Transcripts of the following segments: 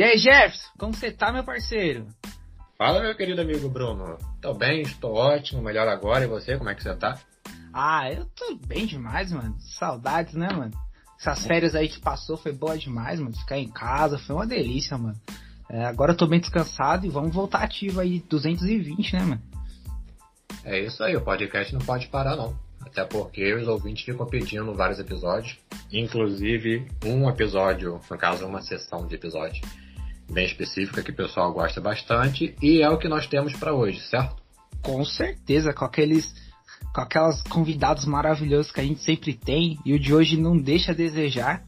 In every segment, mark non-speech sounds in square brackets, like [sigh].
E aí, Jefferson, como você tá, meu parceiro? Fala, meu querido amigo Bruno. Tô bem, estou ótimo, melhor agora. E você, como é que você tá? Ah, eu tô bem demais, mano. Saudades, né, mano? Essas férias aí que passou foi boa demais, mano. Ficar em casa foi uma delícia, mano. É, agora eu tô bem descansado e vamos voltar ativo aí, 220, né, mano? É isso aí, o podcast não pode parar, não. Até porque os ouvintes ficam pedindo vários episódios, inclusive um episódio, no caso, uma sessão de episódio bem específica que o pessoal gosta bastante e é o que nós temos para hoje, certo? Com certeza, com aqueles com aquelas convidados maravilhosos que a gente sempre tem e o de hoje não deixa a desejar,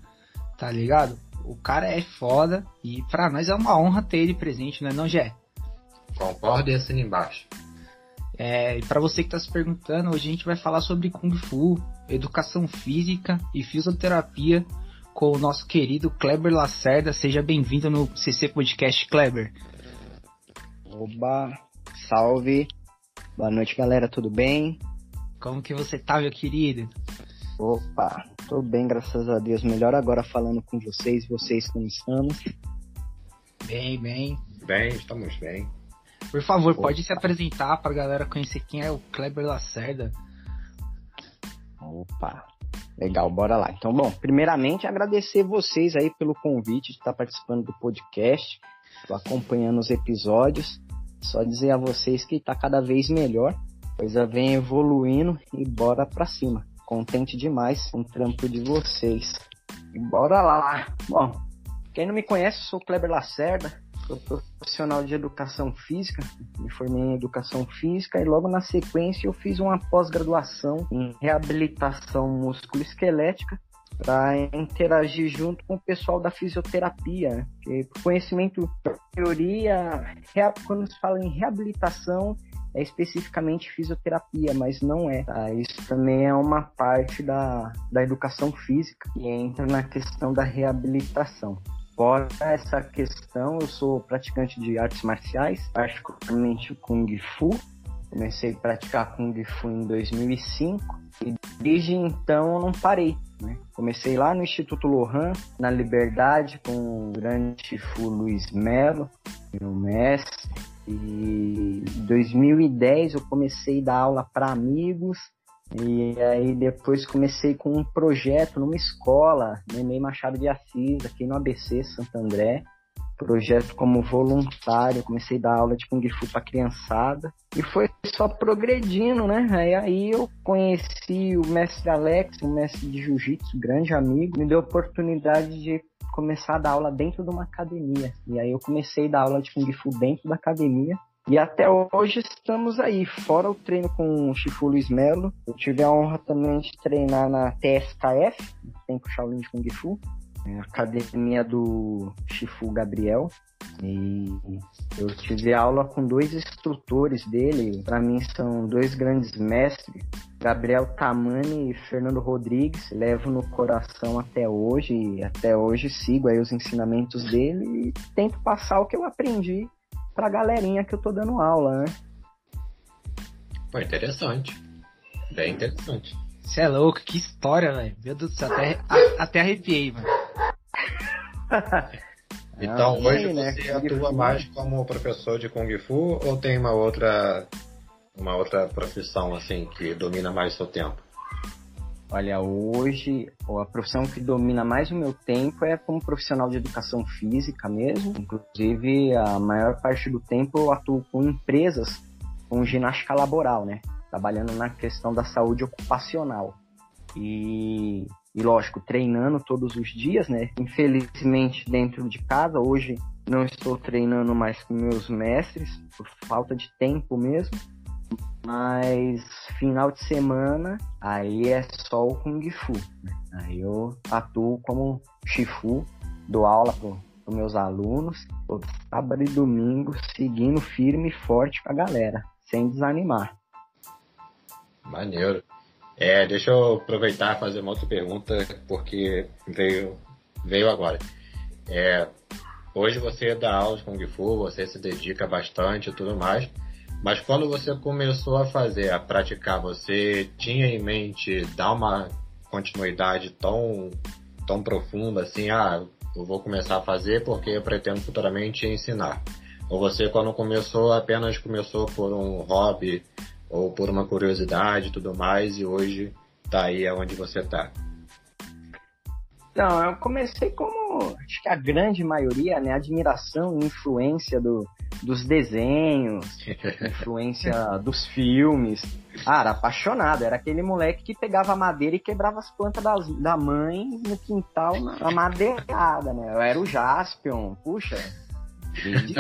tá ligado? O cara é foda e pra nós é uma honra ter ele presente, não é não, Gé? Concordo e assina embaixo. É, e para você que está se perguntando, hoje a gente vai falar sobre Kung Fu, educação física e fisioterapia com o nosso querido Kleber Lacerda. Seja bem-vindo no CC Podcast, Kleber. Oba, salve. Boa noite, galera, tudo bem? Como que você tá, meu querido? Opa, tô bem, graças a Deus. Melhor agora falando com vocês, vocês como estamos? Bem, bem. Bem, estamos bem. Por favor, Opa. pode se apresentar pra galera conhecer quem é o Kleber Lacerda. Opa, legal, bora lá. Então, bom, primeiramente agradecer vocês aí pelo convite de estar participando do podcast, acompanhando os episódios. Só dizer a vocês que tá cada vez melhor, coisa vem evoluindo e bora pra cima. Contente demais com o trampo de vocês. E bora lá. Bom, quem não me conhece, sou o Kleber Lacerda, sou profissional de educação física, me formei em educação física e logo na sequência eu fiz uma pós-graduação em reabilitação musculoesquelética para interagir junto com o pessoal da fisioterapia, né? porque conhecimento teoria, quando se fala em reabilitação é especificamente fisioterapia, mas não é. Tá? Isso também é uma parte da, da educação física que entra na questão da reabilitação. Fora essa questão, eu sou praticante de artes marciais, particularmente Kung Fu. Comecei a praticar Kung Fu em 2005 e desde então eu não parei. Né? Comecei lá no Instituto Lohan, na Liberdade, com o grande Shifu Luiz Melo, meu mestre. E em 2010 eu comecei a dar aula para amigos e aí depois comecei com um projeto numa escola, Neném Machado de Assis, aqui no ABC Santo André. Projeto como voluntário, comecei a dar aula de Kung Fu para criançada. E foi só progredindo, né? Aí, aí eu conheci o mestre Alex, um mestre de jiu-jitsu, grande amigo, me deu a oportunidade de começar a dar aula dentro de uma academia. E aí eu comecei a dar aula de Kung Fu dentro da academia. E até hoje estamos aí, fora o treino com o Chifu Luiz Melo. Eu tive a honra também de treinar na TSKF, Tempo Shaolin de Kung Fu, é academia do Chifu Gabriel. E eu tive aula com dois instrutores dele, para mim são dois grandes mestres, Gabriel Tamani e Fernando Rodrigues. Levo no coração até hoje, e até hoje sigo aí os ensinamentos dele e tento passar o que eu aprendi pra galerinha que eu tô dando aula, né? Pô, interessante. Bem interessante. Você é louco, que história, velho. Meu Deus do céu, até, até arrepiei, mano. [laughs] então, ah, hoje né? você atua mais como professor de Kung Fu ou tem uma outra uma outra profissão assim que domina mais o seu tempo? Olha, hoje a profissão que domina mais o meu tempo é como profissional de educação física mesmo. Inclusive, a maior parte do tempo eu atuo com empresas com ginástica laboral, né? Trabalhando na questão da saúde ocupacional. E, e lógico, treinando todos os dias, né? Infelizmente, dentro de casa, hoje não estou treinando mais com meus mestres, por falta de tempo mesmo mas final de semana, aí é só o Kung Fu. Né? Aí eu atuo como Shifu, dou aula para os meus alunos, sábado e domingo, seguindo firme e forte com a galera, sem desanimar. Maneiro. É, deixa eu aproveitar e fazer uma outra pergunta, porque veio, veio agora. É, hoje você dá aula de Kung Fu, você se dedica bastante e tudo mais. Mas quando você começou a fazer, a praticar, você tinha em mente dar uma continuidade tão, tão profunda assim, ah, eu vou começar a fazer porque eu pretendo futuramente ensinar. Ou você, quando começou, apenas começou por um hobby ou por uma curiosidade e tudo mais, e hoje tá aí onde você tá? Então, eu comecei como, acho que a grande maioria, né, admiração e influência do, dos desenhos, influência dos filmes. Ah, era apaixonado, era aquele moleque que pegava madeira e quebrava as plantas das, da mãe no quintal na madeirada, né? Eu era o Jaspion, puxa.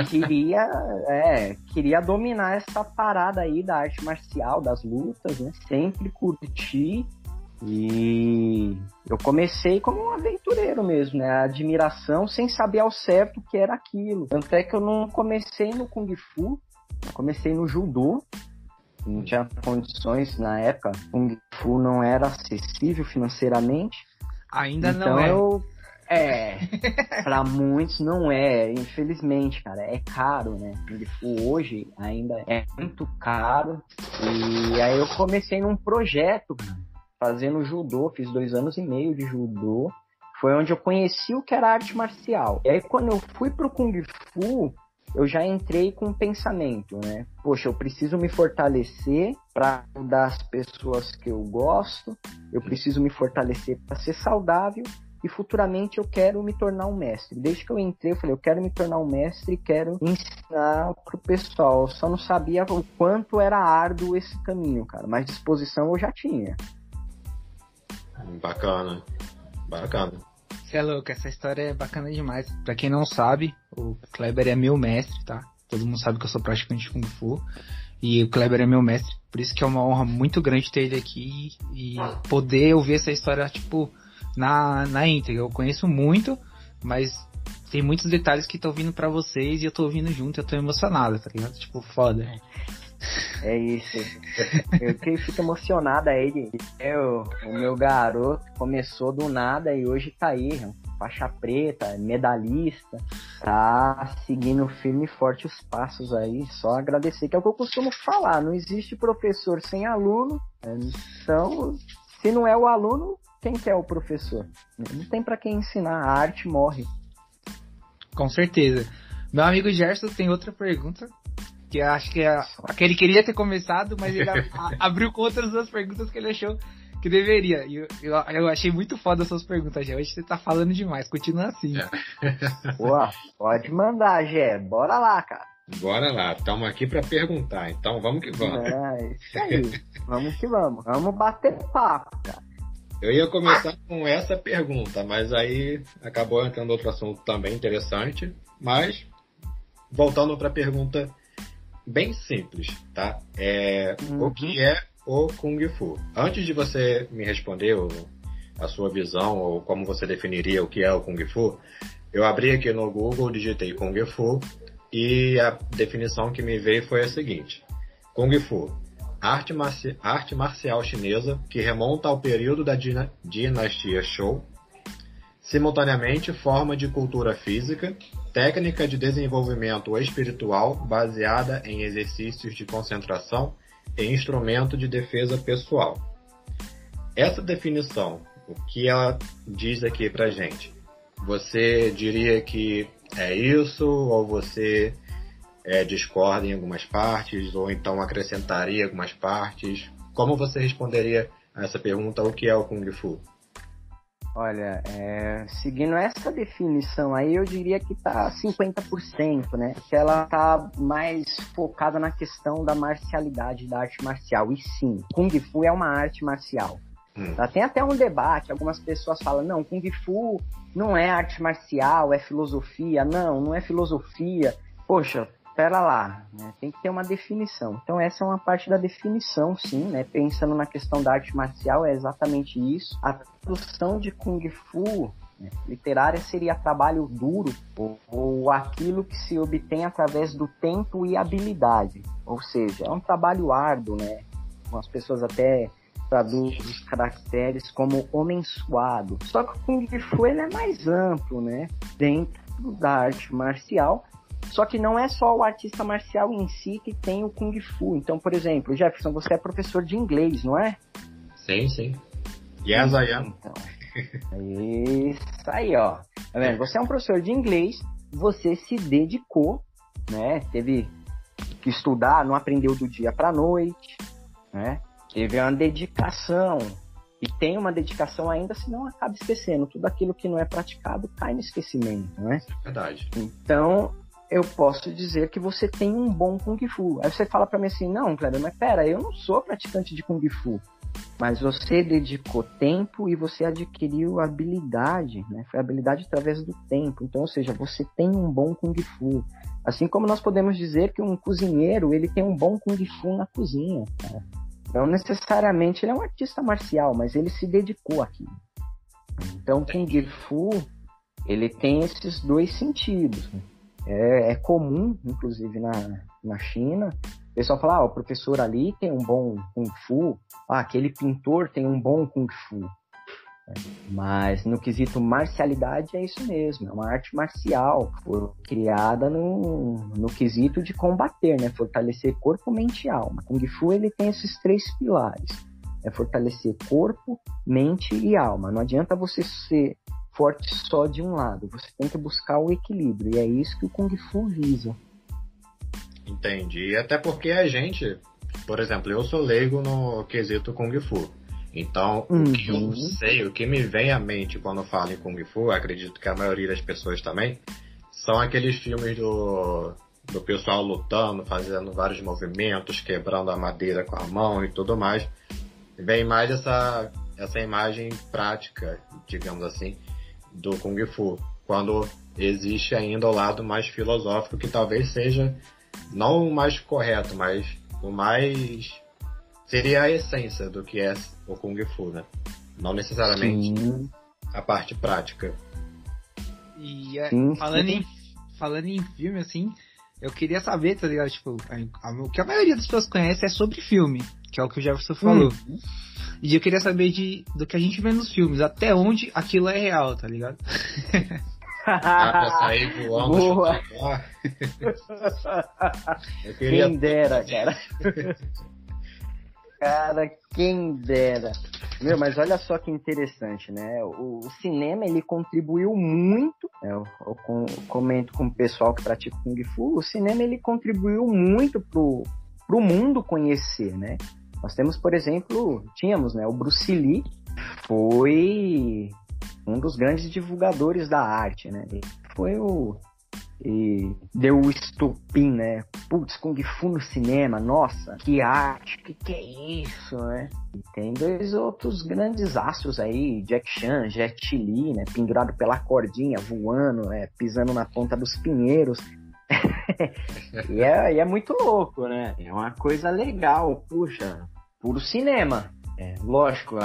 queria, é, queria dominar essa parada aí da arte marcial, das lutas, né? Sempre curti e eu comecei como um aventureiro mesmo, né? A admiração sem saber ao certo o que era aquilo. Tanto é que eu não comecei no Kung Fu, comecei no Judô. Não tinha condições na época. Kung Fu não era acessível financeiramente. Ainda então não é. Eu, é, [laughs] para muitos não é, infelizmente, cara, é caro, né? Kung Fu hoje ainda é muito caro. E aí eu comecei num projeto, fazendo judô, fiz dois anos e meio de judô. Foi onde eu conheci o que era arte marcial. E aí, quando eu fui pro Kung Fu, eu já entrei com um pensamento, né? Poxa, eu preciso me fortalecer para ajudar as pessoas que eu gosto, eu preciso me fortalecer para ser saudável e futuramente eu quero me tornar um mestre. Desde que eu entrei, eu falei, eu quero me tornar um mestre e quero ensinar pro pessoal. Eu só não sabia o quanto era árduo esse caminho, cara, mas disposição eu já tinha. Bacana. Bacana. Você é louco, essa história é bacana demais. Pra quem não sabe, o Kleber é meu mestre, tá? Todo mundo sabe que eu sou praticante de Kung Fu. E o Kleber é meu mestre. Por isso que é uma honra muito grande ter ele aqui e poder ouvir essa história, tipo, na, na íntegra. Eu conheço muito, mas tem muitos detalhes que estão vindo para vocês e eu tô ouvindo junto, eu tô emocionado, tá ligado? Tipo, foda. É isso. Eu que fico emocionada ele. Eu, o meu garoto começou do nada e hoje tá aí, faixa preta, medalhista, tá seguindo firme e forte os passos aí. Só agradecer, que é o que eu costumo falar. Não existe professor sem aluno. Então, se não é o aluno, quem que é o professor? Não tem para quem ensinar. A arte morre. Com certeza. Meu amigo Gerson tem outra pergunta que acho que, é, que ele queria ter começado, mas ele [laughs] abriu com outras duas perguntas que ele achou que deveria. E eu, eu, eu, achei muito foda as suas perguntas, Gé. Hoje você tá falando demais, continua assim. [laughs] Pô, pode mandar, Gé. Bora lá, cara. Bora lá, estamos aqui para perguntar, então vamos que vamos. É, isso aí. [laughs] vamos que vamos. Vamos bater papo, cara. Eu ia começar com essa pergunta, mas aí acabou entrando outro assunto também interessante. Mas, voltando para a pergunta bem simples, tá? É, uhum. O que é o Kung Fu? Antes de você me responder a sua visão ou como você definiria o que é o Kung Fu, eu abri aqui no Google, digitei Kung Fu e a definição que me veio foi a seguinte: Kung Fu, arte, marci arte marcial chinesa que remonta ao período da dinastia Shou, simultaneamente forma de cultura física técnica de desenvolvimento espiritual baseada em exercícios de concentração e instrumento de defesa pessoal. Essa definição, o que ela diz aqui pra gente? Você diria que é isso ou você é, discorda em algumas partes ou então acrescentaria algumas partes? Como você responderia a essa pergunta, o que é o Kung Fu? Olha, é, seguindo essa definição aí, eu diria que tá 50%, né? Que ela tá mais focada na questão da marcialidade, da arte marcial. E sim, Kung Fu é uma arte marcial. Hum. Tá? Tem até um debate, algumas pessoas falam, não, Kung Fu não é arte marcial, é filosofia. Não, não é filosofia. Poxa, pera lá, né? tem que ter uma definição. Então essa é uma parte da definição, sim, né? Pensando na questão da arte marcial, é exatamente isso. A tradução de Kung Fu né, literária seria trabalho duro ou, ou, aquilo que se obtém através do tempo e habilidade. Ou seja, é um trabalho árduo, né? As pessoas até traduzem os caracteres como homem suado. Só que o Kung Fu ele é mais amplo, né? Dentro da arte marcial, só que não é só o artista marcial em si que tem o Kung Fu. Então, por exemplo, Jefferson, você é professor de inglês, não é? Sim, sim. Yes, I am. Então, isso aí, ó. Tá vendo? Você é um professor de inglês, você se dedicou, né? Teve que estudar, não aprendeu do dia para noite, né? Teve uma dedicação e tem uma dedicação ainda, senão acaba esquecendo. Tudo aquilo que não é praticado cai no esquecimento, né? Verdade. Então, eu posso dizer que você tem um bom Kung Fu. Aí você fala para mim assim, não, Kleber, mas pera, eu não sou praticante de Kung Fu. Mas você dedicou tempo e você adquiriu habilidade, né? Foi habilidade através do tempo. Então, ou seja, você tem um bom Kung Fu. Assim como nós podemos dizer que um cozinheiro, ele tem um bom Kung Fu na cozinha. Cara. Não necessariamente ele é um artista marcial, mas ele se dedicou aqui. Então, Kung Fu, ele tem esses dois sentidos. É, é comum, inclusive na, na China, o pessoal fala, ah, o professor ali tem um bom Kung Fu, ah, aquele pintor tem um bom Kung Fu. Mas no quesito marcialidade é isso mesmo, é uma arte marcial, foi criada no, no quesito de combater, né? Fortalecer corpo, mente e alma. Kung Fu ele tem esses três pilares. É fortalecer corpo, mente e alma. Não adianta você ser forte só de um lado, você tem que buscar o equilíbrio, e é isso que o Kung Fu visa. Entendi. Até porque a gente, por exemplo, eu sou leigo no quesito Kung Fu. Então, uhum. o que eu sei, o que me vem à mente quando falo em Kung Fu, acredito que a maioria das pessoas também, são aqueles filmes do, do pessoal lutando, fazendo vários movimentos, quebrando a madeira com a mão e tudo mais. Vem mais essa, essa imagem prática, digamos assim, do Kung Fu. Quando existe ainda o lado mais filosófico, que talvez seja não o mais correto, mas o mais seria a essência do que é o Kung Fu, né? Não necessariamente Sim. a parte prática. E é, falando, Em, falando em filme, assim, eu queria saber, tá ligado? Tipo, a, a, o que a maioria das pessoas conhece é sobre filme, que é o que o Jefferson falou. Uhum. E eu queria saber de, do que a gente vê nos filmes, até onde aquilo é real, tá ligado? Dá pra sair voando. Boa. [laughs] eu queria... Quem dera, cara. Cara, quem dera. Meu, mas olha só que interessante, né? O, o cinema, ele contribuiu muito, né? eu, eu, com, comento com o pessoal que pratica Kung Fu, o cinema, ele contribuiu muito pro, pro mundo conhecer, né? Nós temos, por exemplo, tínhamos, né? O Bruce Lee foi um dos grandes divulgadores da arte, né? Ele foi o e deu o estupim, né? Putz, Kung Fu no cinema, nossa, que arte, que que é isso, né? E tem dois outros grandes astros aí, Jack Chan, Jet Li, né? Pendurado pela cordinha, voando, né? Pisando na ponta dos pinheiros. [laughs] e, é, e é muito louco, né? É uma coisa legal, puxa, puro cinema. É, lógico,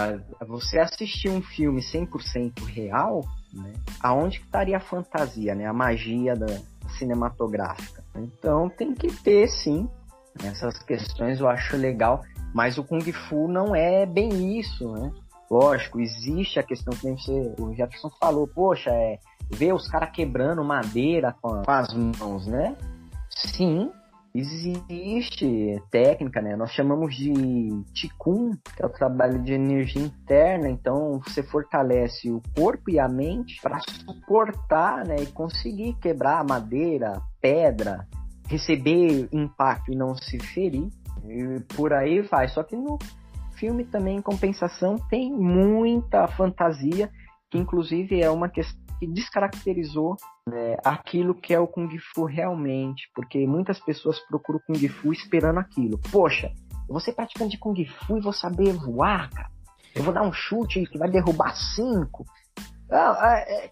você assistir um filme 100% real, né? Aonde que estaria a fantasia, né? A magia da cinematográfica. Então tem que ter, sim, essas questões eu acho legal, mas o Kung Fu não é bem isso, né? Lógico, existe a questão que você, o Jefferson falou, poxa, é ver os caras quebrando madeira com as mãos, né? Sim, existe técnica, né? Nós chamamos de Qigong, que é o trabalho de energia interna. Então, você fortalece o corpo e a mente para suportar, né? E conseguir quebrar madeira, pedra, receber impacto e não se ferir. E por aí vai. Só que no filme também, em compensação, tem muita fantasia, que inclusive é uma questão que descaracterizou né, aquilo que é o Kung Fu realmente, porque muitas pessoas procuram Kung Fu esperando aquilo. Poxa, eu vou ser praticante de Kung Fu e vou saber voar, cara. Eu vou dar um chute que vai derrubar cinco. é, é,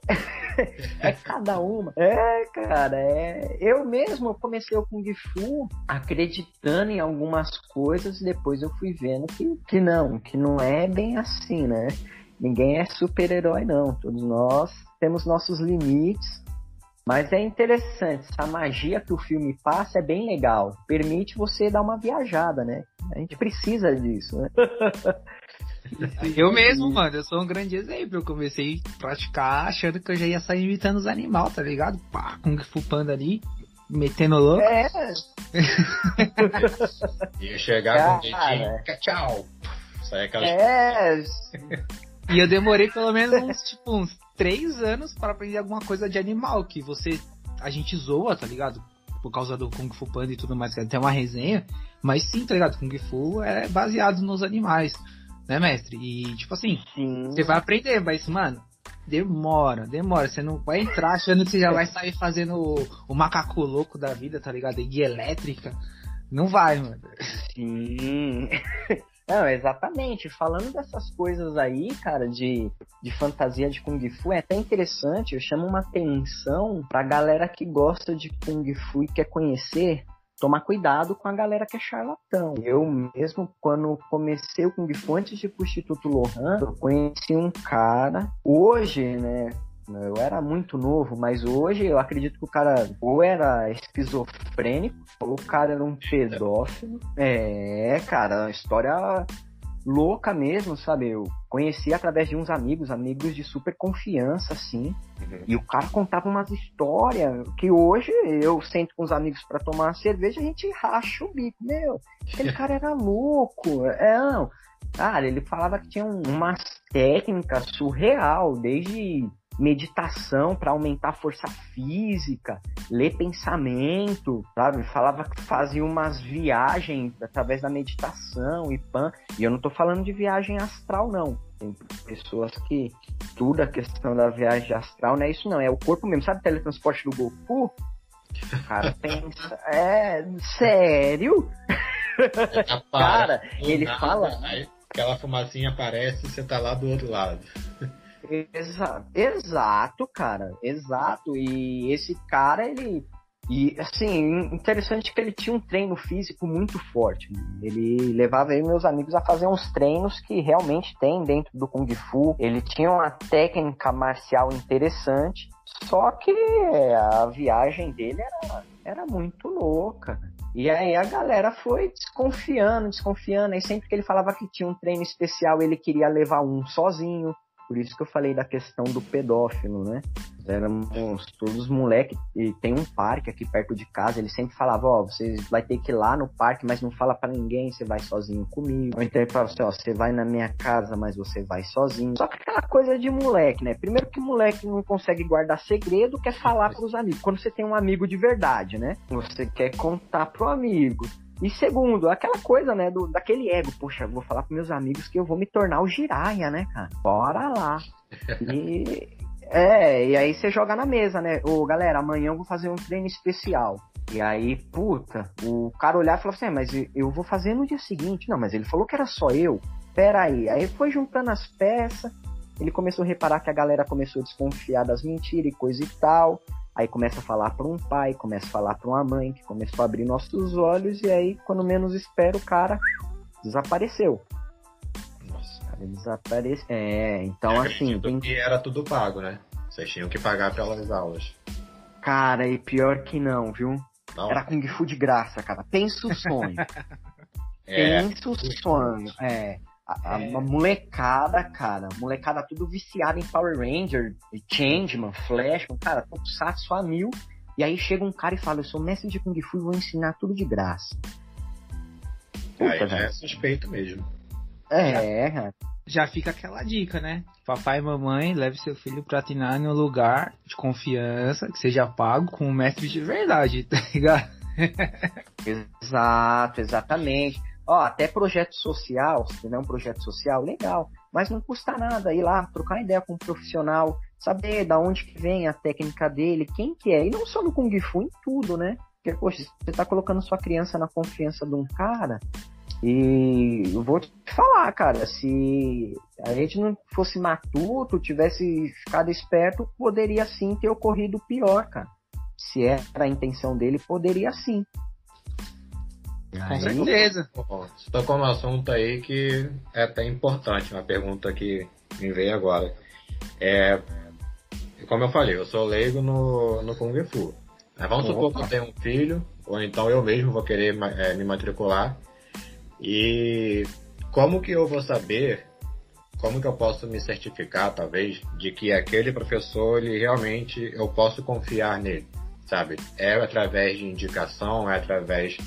[laughs] é, cada uma. É, cara, é. Eu mesmo comecei o Kung Fu acreditando em algumas coisas e depois eu fui vendo que, que não, que não é bem assim, né? Ninguém é super-herói, não. Todos nós temos nossos limites. Mas é interessante, essa magia que o filme passa é bem legal. Permite você dar uma viajada, né? A gente precisa disso, né? [laughs] Eu mesmo, mano, eu sou um grande exemplo. Eu comecei a praticar achando que eu já ia sair imitando os animais, tá ligado? Pá, Kung Fu Panda ali, metendo louco. É. [laughs] ia chegar com o dedinho, tchau. Sai aquela... É. E eu demorei pelo menos uns, tipo, uns três anos para aprender alguma coisa de animal, que você. A gente zoa, tá ligado? Por causa do Kung Fu Panda e tudo mais, que tem uma resenha. Mas sim, tá ligado? Kung Fu é baseado nos animais, né, mestre? E, tipo assim, sim. você vai aprender, mas, mano, demora, demora. Você não vai entrar achando que você já vai sair fazendo o, o macaco louco da vida, tá ligado? E elétrica. Não vai, mano. Sim. [laughs] Não, exatamente. Falando dessas coisas aí, cara, de, de fantasia de Kung Fu, é até interessante. Eu chamo uma atenção pra galera que gosta de Kung Fu e quer conhecer. Tomar cuidado com a galera que é charlatão. Eu mesmo, quando comecei o Kung Fu, antes de ir pro Instituto Lohan, eu conheci um cara. Hoje, né, eu era muito novo, mas hoje eu acredito que o cara ou era esquizofrênico, ou o cara era um pedófilo. É, cara, uma história louca mesmo, sabe? Eu conheci através de uns amigos, amigos de super confiança, assim. Uhum. E o cara contava umas histórias que hoje eu sento com os amigos para tomar uma cerveja, a gente racha o bico. Meu, aquele [laughs] cara era louco. É, não. Cara, ele falava que tinha umas técnicas surreal, desde meditação para aumentar a força física, ler pensamento, sabe? Falava que fazia umas viagens através da meditação e pan. E eu não tô falando de viagem astral, não. Tem pessoas que tudo a questão da viagem astral não é isso, não. É o corpo mesmo. Sabe o teletransporte do Goku? O cara [laughs] pensa. É, sério? cara, ele nada, fala. Aí aquela fumacinha aparece e você tá lá do outro lado. Exato, cara, exato. E esse cara, ele. E assim, interessante que ele tinha um treino físico muito forte. Ele levava aí meus amigos a fazer uns treinos que realmente tem dentro do Kung Fu. Ele tinha uma técnica marcial interessante, só que a viagem dele era, era muito louca. E aí a galera foi desconfiando, desconfiando. Aí sempre que ele falava que tinha um treino especial, ele queria levar um sozinho. Por isso que eu falei da questão do pedófilo, né? Éramos todos moleques, e tem um parque aqui perto de casa, ele sempre falava, ó, oh, você vai ter que ir lá no parque, mas não fala para ninguém, você vai sozinho comigo. Ou então ele falava assim, ó, você vai na minha casa, mas você vai sozinho. Só que aquela coisa de moleque, né? Primeiro que moleque não consegue guardar segredo, quer falar pros amigos. Quando você tem um amigo de verdade, né? Você quer contar pro amigo. E segundo, aquela coisa, né, do, daquele ego. Poxa, vou falar pros meus amigos que eu vou me tornar o Jiraya, né, cara? Bora lá. [laughs] E. É, e aí você joga na mesa, né? Ô, galera, amanhã eu vou fazer um treino especial. E aí, puta, o cara olhar e falou assim: é, mas eu vou fazer no dia seguinte. Não, mas ele falou que era só eu. Pera aí. Aí foi juntando as peças. Ele começou a reparar que a galera começou a desconfiar das mentiras e coisa e tal. Aí começa a falar para um pai, começa a falar para uma mãe, que começou a abrir nossos olhos, e aí, quando menos espera, o cara desapareceu. Nossa. Cara desapareceu. É, então assim. Tem... que era tudo pago, né? Vocês tinham que pagar pelas aulas. Cara, e pior que não, viu? Não. Era Kung Fu de graça, cara. Pensa o sonho. [laughs] é. Pensa o sonho. É. A, é. a, molecada, cara, molecada tudo viciada em Power Ranger, Changeman, Flash, cara, Tokusatsu a mil. E aí chega um cara e fala, eu sou mestre de Kung Fu e vou ensinar tudo de graça. Puta, aí já é suspeito mesmo. É, cara. Já fica aquela dica, né? Papai e mamãe, leve seu filho pra treinar em um lugar de confiança, que seja pago com um mestre de verdade, [laughs] tá ligado? Exato, exatamente. Ó, até projeto social, se tiver um projeto social, legal. Mas não custa nada ir lá, trocar ideia com um profissional, saber da onde que vem a técnica dele, quem que é. E não só no Kung Fu, em tudo, né? Porque, poxa, você tá colocando sua criança na confiança de um cara, e eu vou te falar, cara, se a gente não fosse matuto, tivesse ficado esperto, poderia sim ter ocorrido pior, cara. Se era a intenção dele, poderia sim. Com certeza. Você tocou um assunto aí que é até importante, uma pergunta que me veio agora. É, como eu falei, eu sou leigo no, no Kung Fu. Mas vamos Opa. supor que eu tenho um filho, ou então eu mesmo vou querer é, me matricular. E como que eu vou saber, como que eu posso me certificar, talvez, de que aquele professor, ele realmente, eu posso confiar nele, sabe? É através de indicação, é através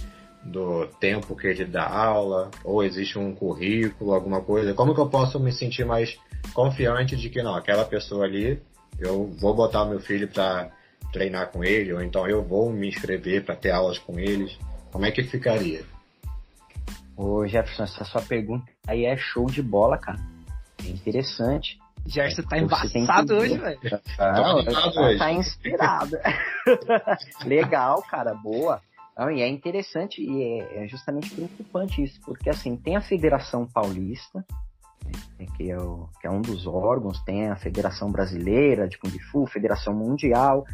do tempo que ele dá aula, ou existe um currículo, alguma coisa? Como que eu posso me sentir mais confiante de que não, aquela pessoa ali, eu vou botar meu filho para treinar com ele, ou então eu vou me inscrever para ter aulas com eles? Como é que ficaria? Ô Jefferson, essa sua pergunta aí é show de bola, cara. É interessante. Gerson tá embaçado hoje, velho. Tá, tá, tá inspirado. [laughs] Legal, cara, boa. Não, e é interessante e é, é, justamente preocupante isso, porque assim, tem a Federação Paulista, né, que, é o, que é um dos órgãos, tem a Federação Brasileira de Kung Fu, Federação Mundial,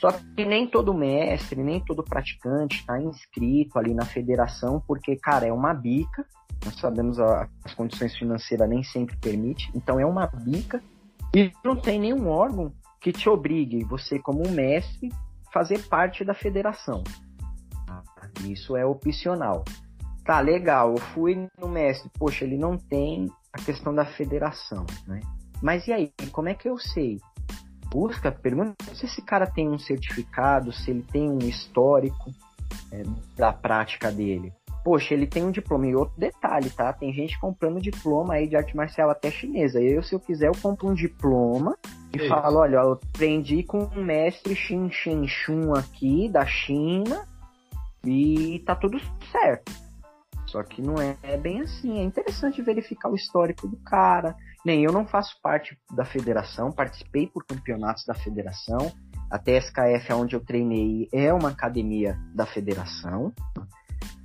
só que nem todo mestre, nem todo praticante está inscrito ali na federação, porque, cara, é uma bica. Nós sabemos a, as condições financeiras nem sempre permite. Então é uma bica e não tem nenhum órgão que te obrigue, você como mestre, fazer parte da federação. Isso é opcional. Tá, legal, eu fui no mestre, poxa, ele não tem a questão da federação, né? Mas e aí, como é que eu sei? busca, pergunta se esse cara tem um certificado, se ele tem um histórico é, da prática dele. Poxa, ele tem um diploma. E outro detalhe, tá? Tem gente comprando diploma aí de arte marcial até chinesa. Eu, se eu quiser, eu compro um diploma e é falo, olha, eu aprendi com um mestre Xin Shen Shun aqui, da China, e tá tudo certo. Só que não é, é bem assim. É interessante verificar o histórico do cara, nem eu não faço parte da federação, participei por campeonatos da federação. A TSKF, onde eu treinei, é uma academia da federação.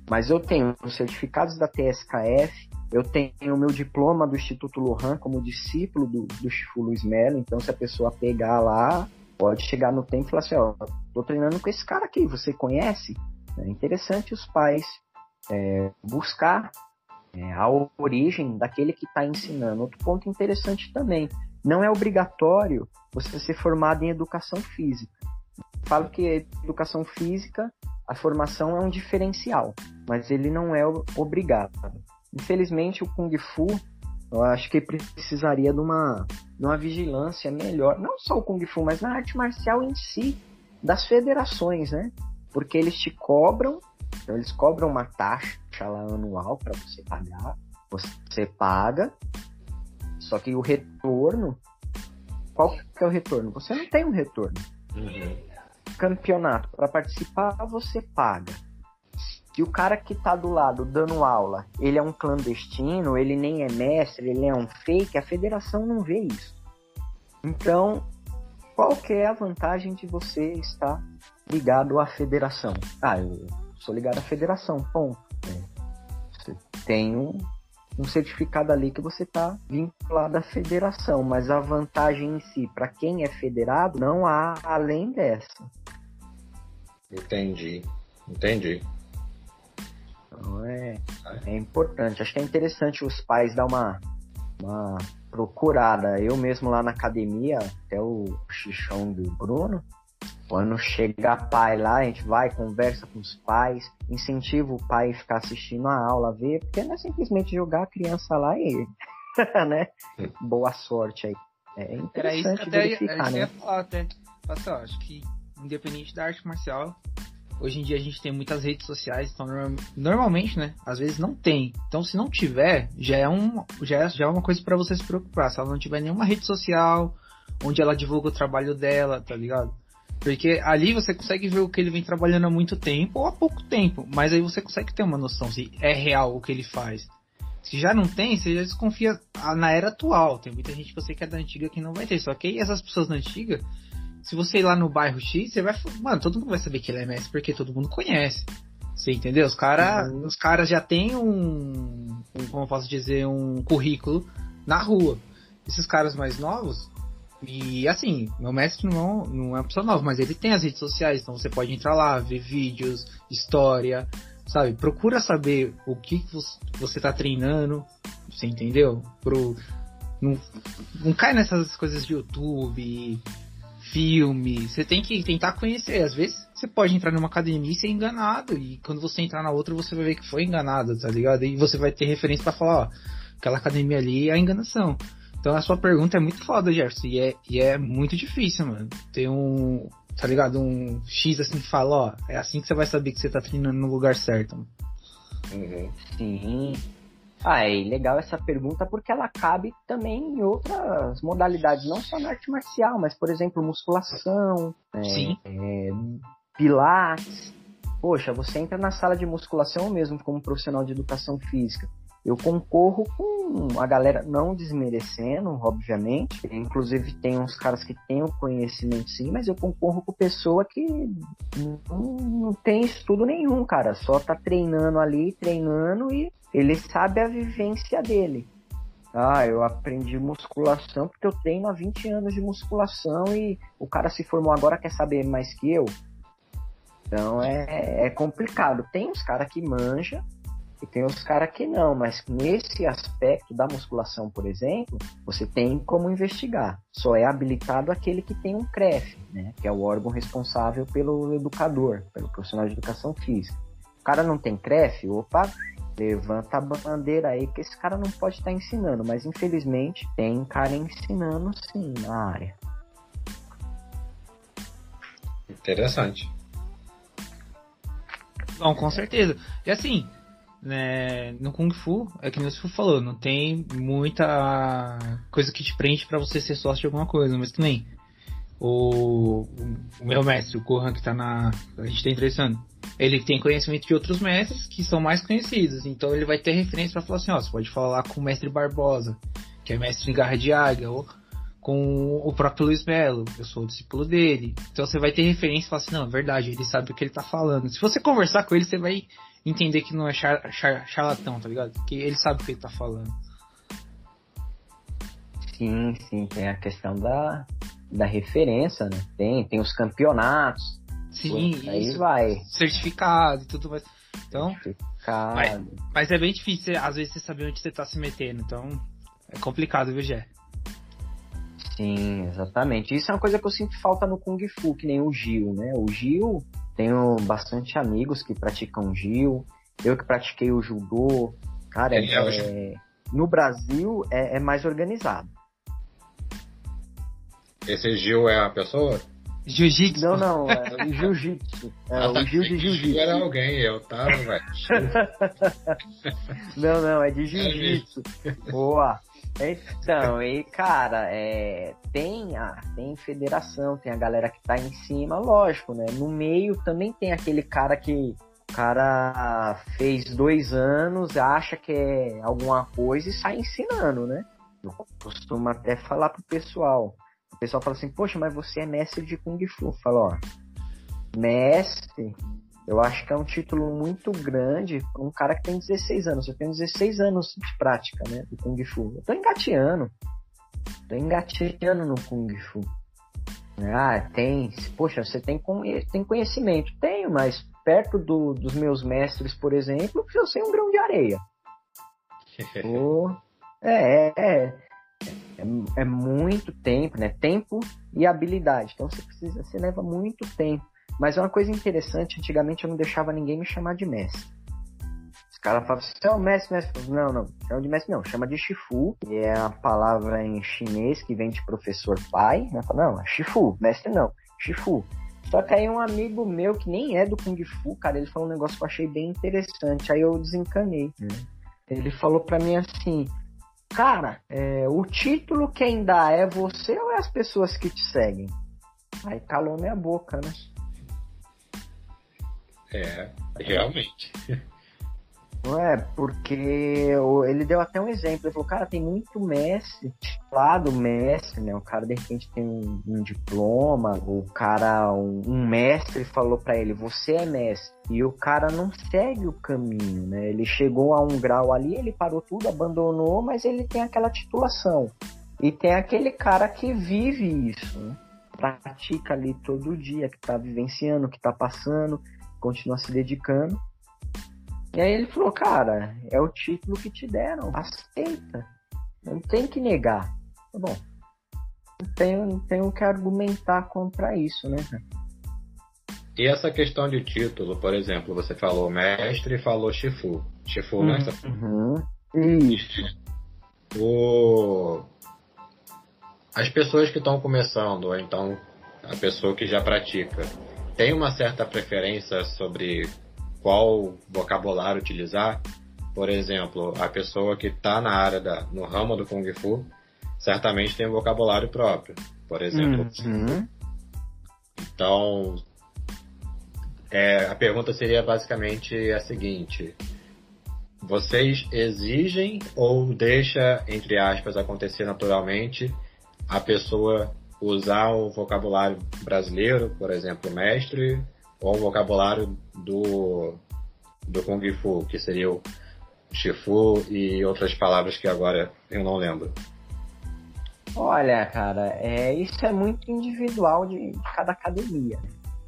Mas eu tenho os certificados da TSKF, eu tenho o meu diploma do Instituto Lohan como discípulo do, do Chifu Luiz Melo. Então, se a pessoa pegar lá, pode chegar no tempo e falar assim: Ó, tô treinando com esse cara aqui, você conhece? É interessante os pais é, buscar é, a origem daquele que está ensinando. Outro ponto interessante também, não é obrigatório você ser formado em educação física. Falo que educação física, a formação é um diferencial, mas ele não é obrigado. Infelizmente, o Kung Fu, eu acho que precisaria de uma, de uma vigilância melhor, não só o Kung Fu, mas na arte marcial em si, das federações, né? Porque eles te cobram, então eles cobram uma taxa lá anual para você pagar. Você paga, só que o retorno, qual que é o retorno? Você não tem um retorno. Uhum. Campeonato, para participar você paga. Se o cara que tá do lado dando aula, ele é um clandestino, ele nem é mestre, ele é um fake, a federação não vê isso. Então, qual que é a vantagem de você estar ligado à federação? Ah, eu sou ligado à federação, ponto. Você tem um, um certificado ali que você está vinculado à federação, mas a vantagem em si, para quem é federado, não há além dessa. Entendi, entendi. Então é, é importante. Acho que é interessante os pais dar uma, uma procurada. Eu mesmo lá na academia, até o xixão do Bruno, quando chega pai lá, a gente vai, conversa com os pais, incentiva o pai a ficar assistindo a aula, ver, porque não é simplesmente jogar a criança lá e, [laughs] né? Boa sorte aí. É interessante Era isso que até, né? Eu falar até. Assim, acho que independente da arte marcial, hoje em dia a gente tem muitas redes sociais, então normalmente, né? Às vezes não tem. Então se não tiver, já é, um, já é, já é uma coisa para você se preocupar. Se ela não tiver nenhuma rede social onde ela divulga o trabalho dela, tá ligado? Porque ali você consegue ver o que ele vem trabalhando há muito tempo ou há pouco tempo, mas aí você consegue ter uma noção se é real o que ele faz. Se já não tem, você já desconfia na era atual. Tem muita gente que você que é da antiga que não vai ter. Só que aí essas pessoas da antiga, se você ir lá no bairro X, você vai. Mano, todo mundo vai saber que ele é mestre porque todo mundo conhece. Você entendeu? Os caras uhum. os cara já têm um, um. Como eu posso dizer? Um currículo na rua. Esses caras mais novos, e assim, meu mestre não, não é uma pessoa nova, mas ele tem as redes sociais, então você pode entrar lá, ver vídeos, história, sabe? Procura saber o que você está treinando, você entendeu? Pro, não, não cai nessas coisas de YouTube, filme, você tem que tentar conhecer. Às vezes você pode entrar numa academia e ser enganado, e quando você entrar na outra você vai ver que foi enganado, tá ligado? E você vai ter referência para falar, ó, aquela academia ali é a enganação. Então a sua pergunta é muito foda, Jefferson, e é, e é muito difícil, mano. Ter um. tá ligado? Um X assim que fala, ó, é assim que você vai saber que você tá treinando no lugar certo. Uhum. Sim. Ah, é legal essa pergunta porque ela cabe também em outras modalidades, não só na arte marcial, mas, por exemplo, musculação, é, é, pilates. Poxa, você entra na sala de musculação mesmo como profissional de educação física. Eu concorro com a galera, não desmerecendo, obviamente. Inclusive tem uns caras que têm o conhecimento sim, mas eu concorro com pessoa que não, tem estudo nenhum, cara. Só tá treinando ali, treinando e ele sabe a vivência dele. Ah, eu aprendi musculação porque eu treino há 20 anos de musculação e o cara se formou agora quer saber mais que eu. Então é, é complicado. Tem uns caras que manja e tem os caras que não, mas nesse aspecto da musculação, por exemplo, você tem como investigar. Só é habilitado aquele que tem um CREF, né? Que é o órgão responsável pelo educador, pelo profissional de educação física. O cara não tem CREF, opa, levanta a bandeira aí que esse cara não pode estar ensinando, mas infelizmente tem cara ensinando sim na área. Interessante. Não, com certeza. E assim, né, no Kung Fu, é que o Fu falou, não tem muita coisa que te prende para você ser sócio de alguma coisa, mas também o, o meu mestre, o Gohan, que tá na. A gente tá entrevistando, ele tem conhecimento de outros mestres que são mais conhecidos, então ele vai ter referência para falar assim: ó, você pode falar com o mestre Barbosa, que é mestre em Garra de Águia, ou com o próprio Luiz Melo, eu sou o discípulo dele. Então você vai ter referência e falar assim: não, é verdade, ele sabe o que ele tá falando. Se você conversar com ele, você vai entender que não é char, char, charlatão, tá ligado? Que ele sabe o que ele tá falando. Sim, sim, tem a questão da, da referência, né? Tem, tem os campeonatos. Sim, Pô, aí vai. Certificado e tudo mais. Então. Mas, mas, é bem difícil, às vezes, você saber onde você tá se metendo. Então, é complicado, viu, Gé? Sim, exatamente. Isso é uma coisa que eu sinto falta no Kung Fu, que nem o Gil, né? O Gil, tenho bastante amigos que praticam Gil. Eu que pratiquei o judô. Cara, é, é, no Brasil é, é, mais organizado. Esse Gil é a pessoa? Jiu-jitsu? Não, não, é jiu-jitsu. [laughs] É, ah, tá, o Gil de jiu-jitsu. era alguém, eu tava, velho. [laughs] não, não, é de jiu-jitsu. Boa. Então, e cara, é, tem a tem federação, tem a galera que tá em cima, lógico, né? No meio também tem aquele cara que o cara fez dois anos, acha que é alguma coisa e sai ensinando, né? Eu costumo até falar pro pessoal. O pessoal fala assim, poxa, mas você é mestre de Kung Fu. Fala, ó, mestre eu acho que é um título muito grande para um cara que tem 16 anos. Eu tenho 16 anos de prática, né, do Kung Fu. Eu tô engateando. Tô engateando no Kung Fu. Ah, tem. Poxa, você tem, tem conhecimento. Tenho, mas perto do, dos meus mestres, por exemplo, eu sei um grão de areia. [laughs] oh, é, é, é, é muito tempo, né? Tempo e habilidade. Então você precisa, você leva muito tempo. Mas é uma coisa interessante, antigamente eu não deixava ninguém me chamar de mestre. Os caras falavam assim, é o mestre, mestre. Não, não, chama de mestre não, chama de Shifu, é a palavra em chinês que vem de professor pai. Né? Não, é Shifu, mestre não, Shifu. Só que aí um amigo meu que nem é do Kung Fu, cara, ele falou um negócio que eu achei bem interessante. Aí eu desencanei. Né? Ele falou para mim assim, cara, é, o título quem dá é você ou é as pessoas que te seguem? Aí calou minha boca, né? É, realmente. Não é, porque ele deu até um exemplo. Ele falou, cara, tem muito mestre, lá do mestre, né? O cara de repente tem um, um diploma, o cara, um, um mestre falou para ele, você é mestre. E o cara não segue o caminho, né? Ele chegou a um grau ali, ele parou tudo, abandonou, mas ele tem aquela titulação. E tem aquele cara que vive isso, né? Pratica ali todo dia, que tá vivenciando, que tá passando continua se dedicando. E aí ele falou, cara, é o título que te deram, aceita. Não tem que negar. Tá bom. Não tenho, não tenho que argumentar contra isso, né? E essa questão de título, por exemplo, você falou mestre e falou Shifu. Shifu, né? Uhum. Isso. O... As pessoas que estão começando, ou então a pessoa que já pratica, tem uma certa preferência sobre qual vocabulário utilizar? Por exemplo, a pessoa que está na área da, no ramo do Kung Fu, certamente tem um vocabulário próprio. Por exemplo. Uhum. Então, é, a pergunta seria basicamente a seguinte: vocês exigem ou deixa, entre aspas, acontecer naturalmente a pessoa usar o vocabulário brasileiro, por exemplo, mestre, ou o vocabulário do, do Kung Fu, que seria o Shifu e outras palavras que agora eu não lembro? Olha, cara, é, isso é muito individual de, de cada academia.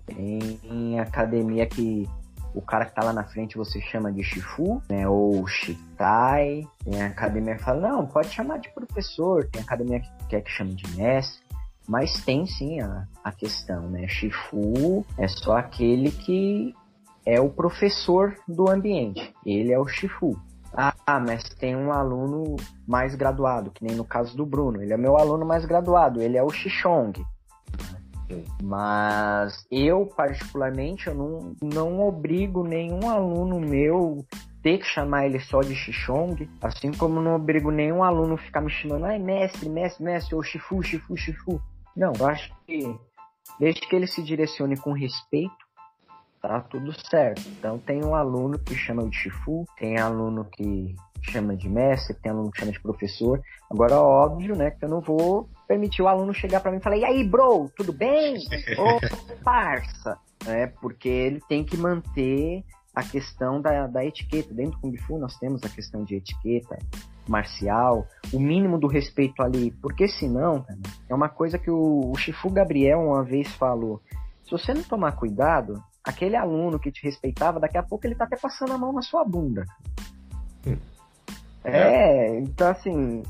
Tem academia que o cara que tá lá na frente você chama de Shifu, né? Ou Shitai. Tem academia que fala, não, pode chamar de professor. Tem academia que quer que chame de mestre. Mas tem sim a, a questão, né? Shifu é só aquele que é o professor do ambiente. Ele é o Shifu. Ah, mas tem um aluno mais graduado, que nem no caso do Bruno. Ele é meu aluno mais graduado, ele é o Xixong. Mas eu, particularmente, eu não, não obrigo nenhum aluno meu ter que chamar ele só de Xixong, assim como não obrigo nenhum aluno ficar me chamando, ai, mestre, mestre, mestre, ou Shifu, Shifu, Shifu. Não, eu acho que desde que ele se direcione com respeito, tá tudo certo. Então tem um aluno que chama de Shifu, tem aluno que chama de mestre, tem aluno que chama de professor. Agora, óbvio, né, que eu não vou permitir o aluno chegar para mim e falar, e aí, bro, tudo bem? [laughs] Ô, parça! É, porque ele tem que manter a questão da, da etiqueta. Dentro do Kung Fu nós temos a questão de etiqueta marcial, o mínimo do respeito ali, porque senão, é uma coisa que o, o Shifu Gabriel uma vez falou, se você não tomar cuidado, aquele aluno que te respeitava, daqui a pouco ele tá até passando a mão na sua bunda. Hum. É, então assim,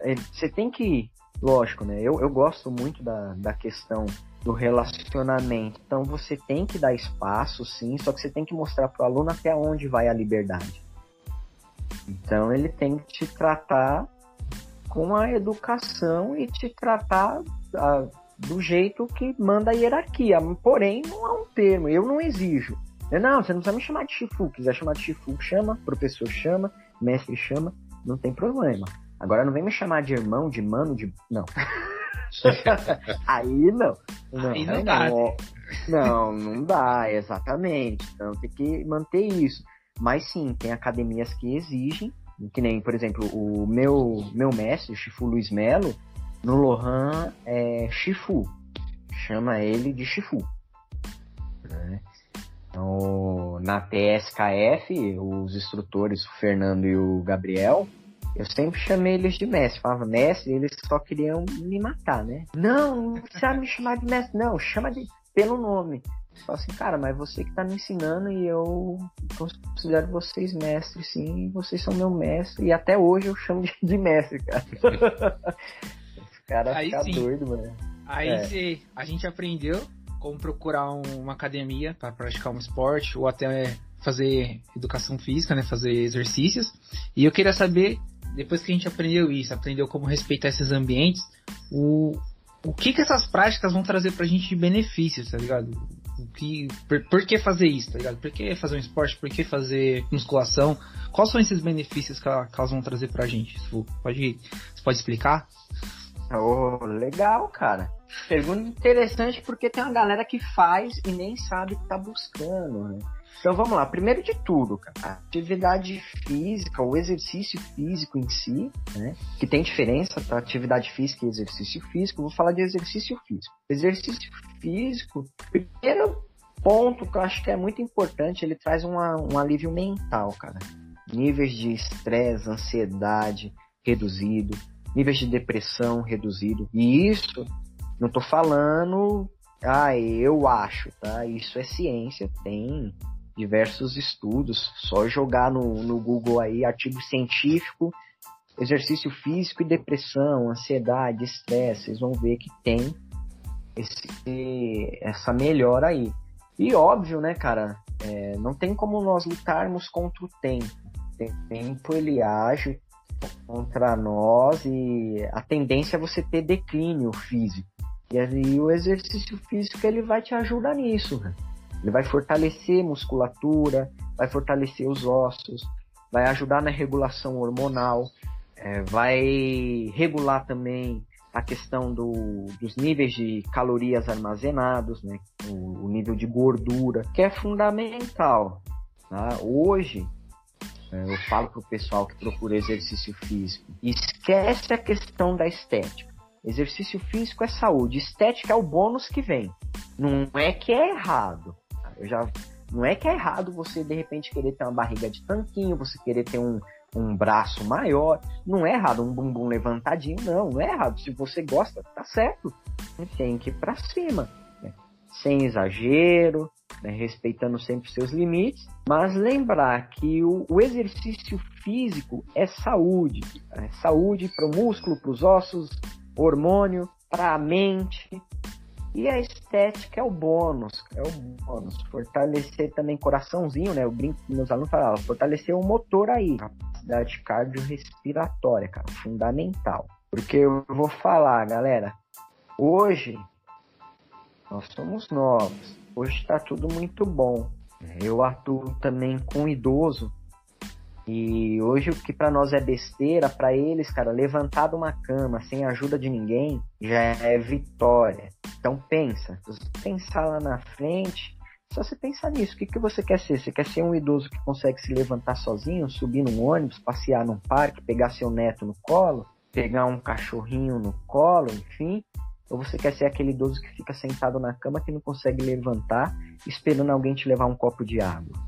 é, você tem que, lógico, né? Eu, eu gosto muito da, da questão do relacionamento. Então você tem que dar espaço, sim, só que você tem que mostrar pro aluno até onde vai a liberdade. Então ele tem que te tratar com a educação e te tratar a, do jeito que manda a hierarquia. Porém, não há um termo, eu não exijo. Não, você não precisa me chamar de Shifu. Quiser chamar de Shifu, chama, professor chama, mestre chama, não tem problema. Agora não vem me chamar de irmão, de mano, de. Não. [laughs] aí não. Não, aí não dá. Não, não, não dá, exatamente. Então tem que manter isso. Mas sim, tem academias que exigem, que nem, por exemplo, o meu, meu mestre, o Chifu Luiz Melo, no Lohan é Chifu. Chama ele de Chifu. Né? Então, na TSKF, os instrutores, o Fernando e o Gabriel, eu sempre chamei eles de mestre. Falava mestre, eles só queriam me matar, né? Não, não precisa me chamar de mestre, não. Chama de pelo nome. Fala assim, cara, mas você que tá me ensinando e eu considero vocês mestres, sim. Vocês são meu mestre. E até hoje eu chamo de, mestre, cara. [laughs] Esse cara Aí fica sim. doido, mano. Aí é. a gente aprendeu como procurar uma academia para praticar um esporte ou até fazer educação física, né, fazer exercícios. E eu queria saber, depois que a gente aprendeu isso, aprendeu como respeitar esses ambientes, o, o que que essas práticas vão trazer pra gente de benefícios, tá ligado? O que, por, por que fazer isso, tá ligado? Por que fazer um esporte? Por que fazer musculação? Quais são esses benefícios que, que elas vão trazer pra gente? Pode, você pode explicar? Oh, legal, cara. Pergunta interessante porque tem uma galera que faz e nem sabe que tá buscando, né? Então vamos lá, primeiro de tudo, cara, atividade física, o exercício físico em si, né? Que tem diferença para atividade física e exercício físico. Vou falar de exercício físico. Exercício físico, primeiro ponto que eu acho que é muito importante, ele traz uma, um alívio mental, cara. Níveis de estresse, ansiedade reduzido, níveis de depressão reduzido. E isso, não tô falando, ah, eu acho, tá? Isso é ciência, tem diversos estudos, só jogar no, no Google aí artigo científico, exercício físico e depressão, ansiedade, estresse, vocês vão ver que tem esse, essa melhora aí. E óbvio, né, cara, é, não tem como nós lutarmos contra o tempo. O tempo ele age contra nós e a tendência é você ter declínio físico. E aí o exercício físico ele vai te ajudar nisso. Né? Ele vai fortalecer musculatura, vai fortalecer os ossos, vai ajudar na regulação hormonal, é, vai regular também a questão do, dos níveis de calorias armazenados, né? o, o nível de gordura, que é fundamental. Tá? Hoje, é, eu falo para o pessoal que procura exercício físico, esquece a questão da estética. Exercício físico é saúde, estética é o bônus que vem. Não é que é errado. Eu já não é que é errado você de repente querer ter uma barriga de tanquinho, você querer ter um, um braço maior. Não é errado um bumbum levantadinho, não. Não é errado. Se você gosta, tá certo. Tem que ir pra cima. Né? Sem exagero, né? respeitando sempre seus limites. Mas lembrar que o, o exercício físico é saúde. É saúde para o músculo, para os ossos, hormônio, para a mente. E a estética é o bônus, é o bônus. Fortalecer também coraçãozinho, né? Eu brinco que meus alunos falavam, fortalecer o motor aí, capacidade cardiorrespiratória, cara, fundamental. Porque eu vou falar, galera, hoje nós somos novos, hoje está tudo muito bom. Eu atuo também com idoso e hoje o que para nós é besteira, para eles, cara, levantar de uma cama sem ajuda de ninguém já é vitória. Então pensa, você pensar lá na frente, só você pensar nisso, o que, que você quer ser? Você quer ser um idoso que consegue se levantar sozinho, subir num ônibus, passear num parque, pegar seu neto no colo, pegar um cachorrinho no colo, enfim? Ou você quer ser aquele idoso que fica sentado na cama que não consegue levantar, esperando alguém te levar um copo de água?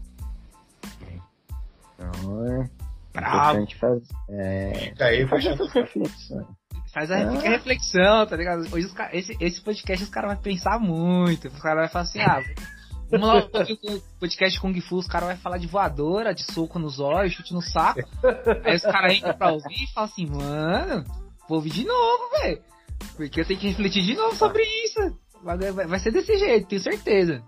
Então é Bravo. importante fazer, é, Daí fechando essas reflexões. Faz a, Ah. fica a reflexão, tá ligado? Hoje os esse, esse podcast os caras vão pensar muito. Os caras vão falar assim, ah, vamos lá, o podcast Kung Fu, os caras vão falar de voadora, de soco nos olhos, chute no saco. Aí os caras entram pra ouvir e falam assim, mano, vou ouvir de novo, velho. Porque eu tenho que refletir de novo sobre isso. Vai, vai- vai ser desse jeito, tenho certeza.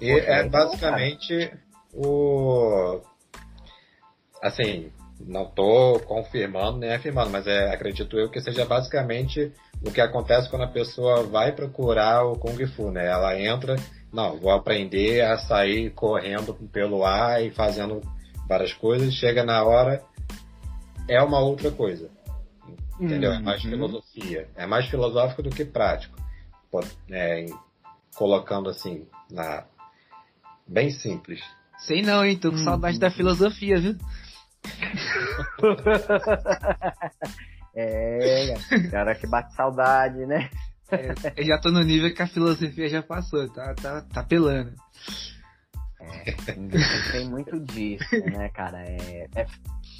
E Poxa, é basicamente o. Assim, não tô confirmando nem afirmando, mas é, acredito eu que seja basicamente o que acontece quando a pessoa vai procurar o Kung Fu, né? Ela entra, não, vou aprender a sair correndo pelo ar e fazendo várias coisas, chega na hora, é uma outra coisa. Entendeu? É mais Uhum. filosofia. É mais filosófico do que prático. É, colocando assim, na bem simples. Sei não, hein? Tô com Hum. saudade da filosofia, viu? [laughs] É, cara, que bate saudade, né? Eu já tô no nível que a filosofia já passou, tá, tá, tá pelando. Tem muito disso, né, cara? É, é-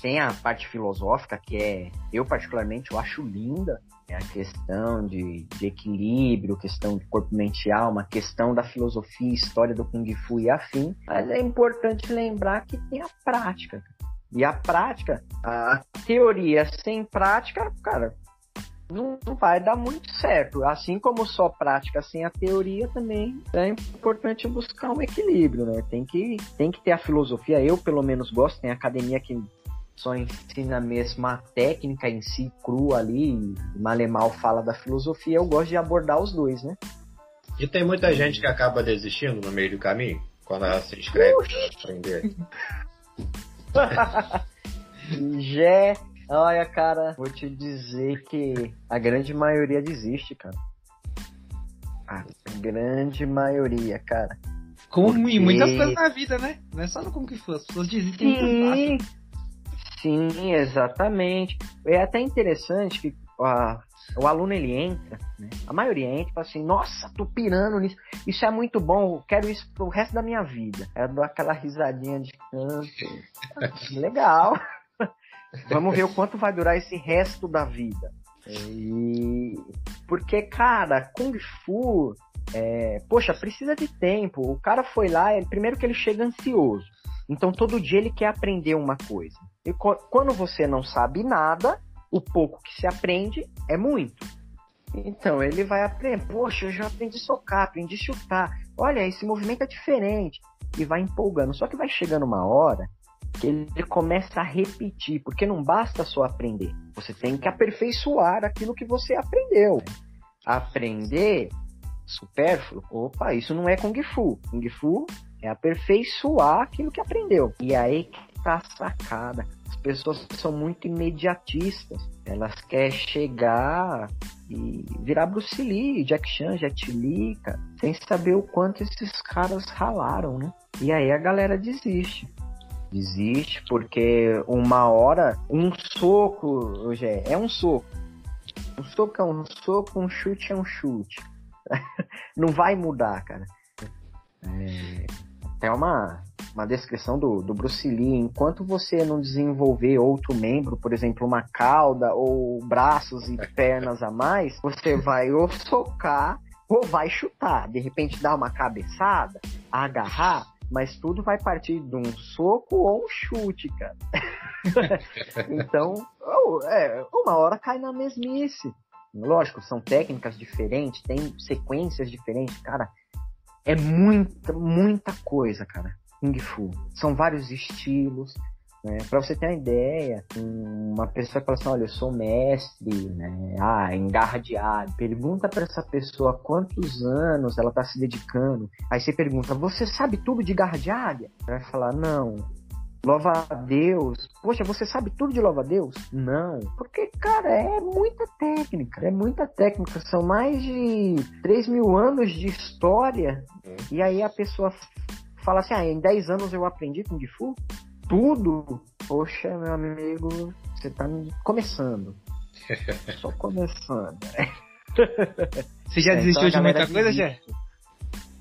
tem a parte filosófica que é, eu particularmente, eu acho linda. É a questão de, de equilíbrio, questão de corpo, mente e alma, questão da filosofia, história do Kung Fu e afim. Mas é importante lembrar que tem a prática. E a prática, a teoria sem prática, cara, não, não vai dar muito certo. Assim como só prática sem a teoria também é importante buscar um equilíbrio, né? Tem que, tem que ter a filosofia. Eu, pelo menos, gosto. Tem academia que só ensina a técnica em si, crua ali, e Malemal fala da filosofia. Eu gosto de abordar os dois, né? E tem muita gente que acaba desistindo no meio do caminho, quando ela se inscreve pra aprender. [laughs] [laughs] Jé, olha, cara, vou te dizer que a grande maioria desiste, cara. A grande maioria, cara. Como Porque- em muitas coisas na vida, né? Não é só no Kung Fu, as pessoas desistem. Sim, sim, exatamente. É até interessante que a- o aluno ele entra, né? A maioria entra e fala assim, nossa, tô pirando nisso. Isso é muito bom, eu quero isso pro resto da minha vida. Eu dou aquela risadinha de canto. [laughs] Legal. Vamos ver o quanto vai durar esse resto da vida. E... Porque, cara, Kung Fu, é, poxa, precisa de tempo. O cara foi lá, primeiro que ele chega ansioso. Então todo dia ele quer aprender uma coisa. E co- quando você não sabe nada, o pouco que se aprende é muito. Então ele vai aprender, poxa, eu já aprendi socar, aprendi chutar. Olha, esse movimento é diferente. E vai empolgando. Só que vai chegando uma hora que ele começa a repetir, porque não basta só aprender. Você tem que aperfeiçoar aquilo que você aprendeu. aprender supérfluo, opa, isso não é Kung Fu. Kung Fu é aperfeiçoar aquilo que aprendeu. E aí que tá a sacada. As pessoas são muito imediatistas. Elas querem chegar e virar Bruce Lee, Jack Chan, Jet Li, cara, sem saber o quanto esses caras ralaram, né? E aí a galera desiste. Desiste porque uma hora, um soco, hoje é um soco. Um soco é um soco, um chute é um chute. [laughs] Não vai mudar, cara. É, é uma, uma descrição do, do Bruce Lee. Enquanto você não desenvolver outro membro, por exemplo, uma cauda ou braços e [laughs] pernas a mais, você vai ou socar ou vai chutar. De repente dar uma cabeçada, agarrar, mas tudo vai partir de um soco ou um chute, cara. [laughs] então, é, uma hora cai na mesmice. Lógico, são técnicas diferentes, tem sequências diferentes, cara. É muita, muita coisa, cara. Kung Fu. São vários estilos. Né? Para você ter uma ideia, uma pessoa fala assim, olha, eu sou mestre, né? Ah, águia. Pergunta para essa pessoa quantos anos ela está se dedicando. Aí você pergunta, você sabe tudo de garra de águia? Ela vai falar, não. Louva a Deus. Poxa, você sabe tudo de louva a Deus? Não. Porque, cara, é muita técnica. É muita técnica. São mais de 3 mil anos de história. Hum. E aí a pessoa fala assim, ah, em 10 anos eu aprendi Kung Fu? tudo, poxa, meu amigo, você tá começando. [laughs] Só começando. Você já é, desistiu então de muita coisa, Jé?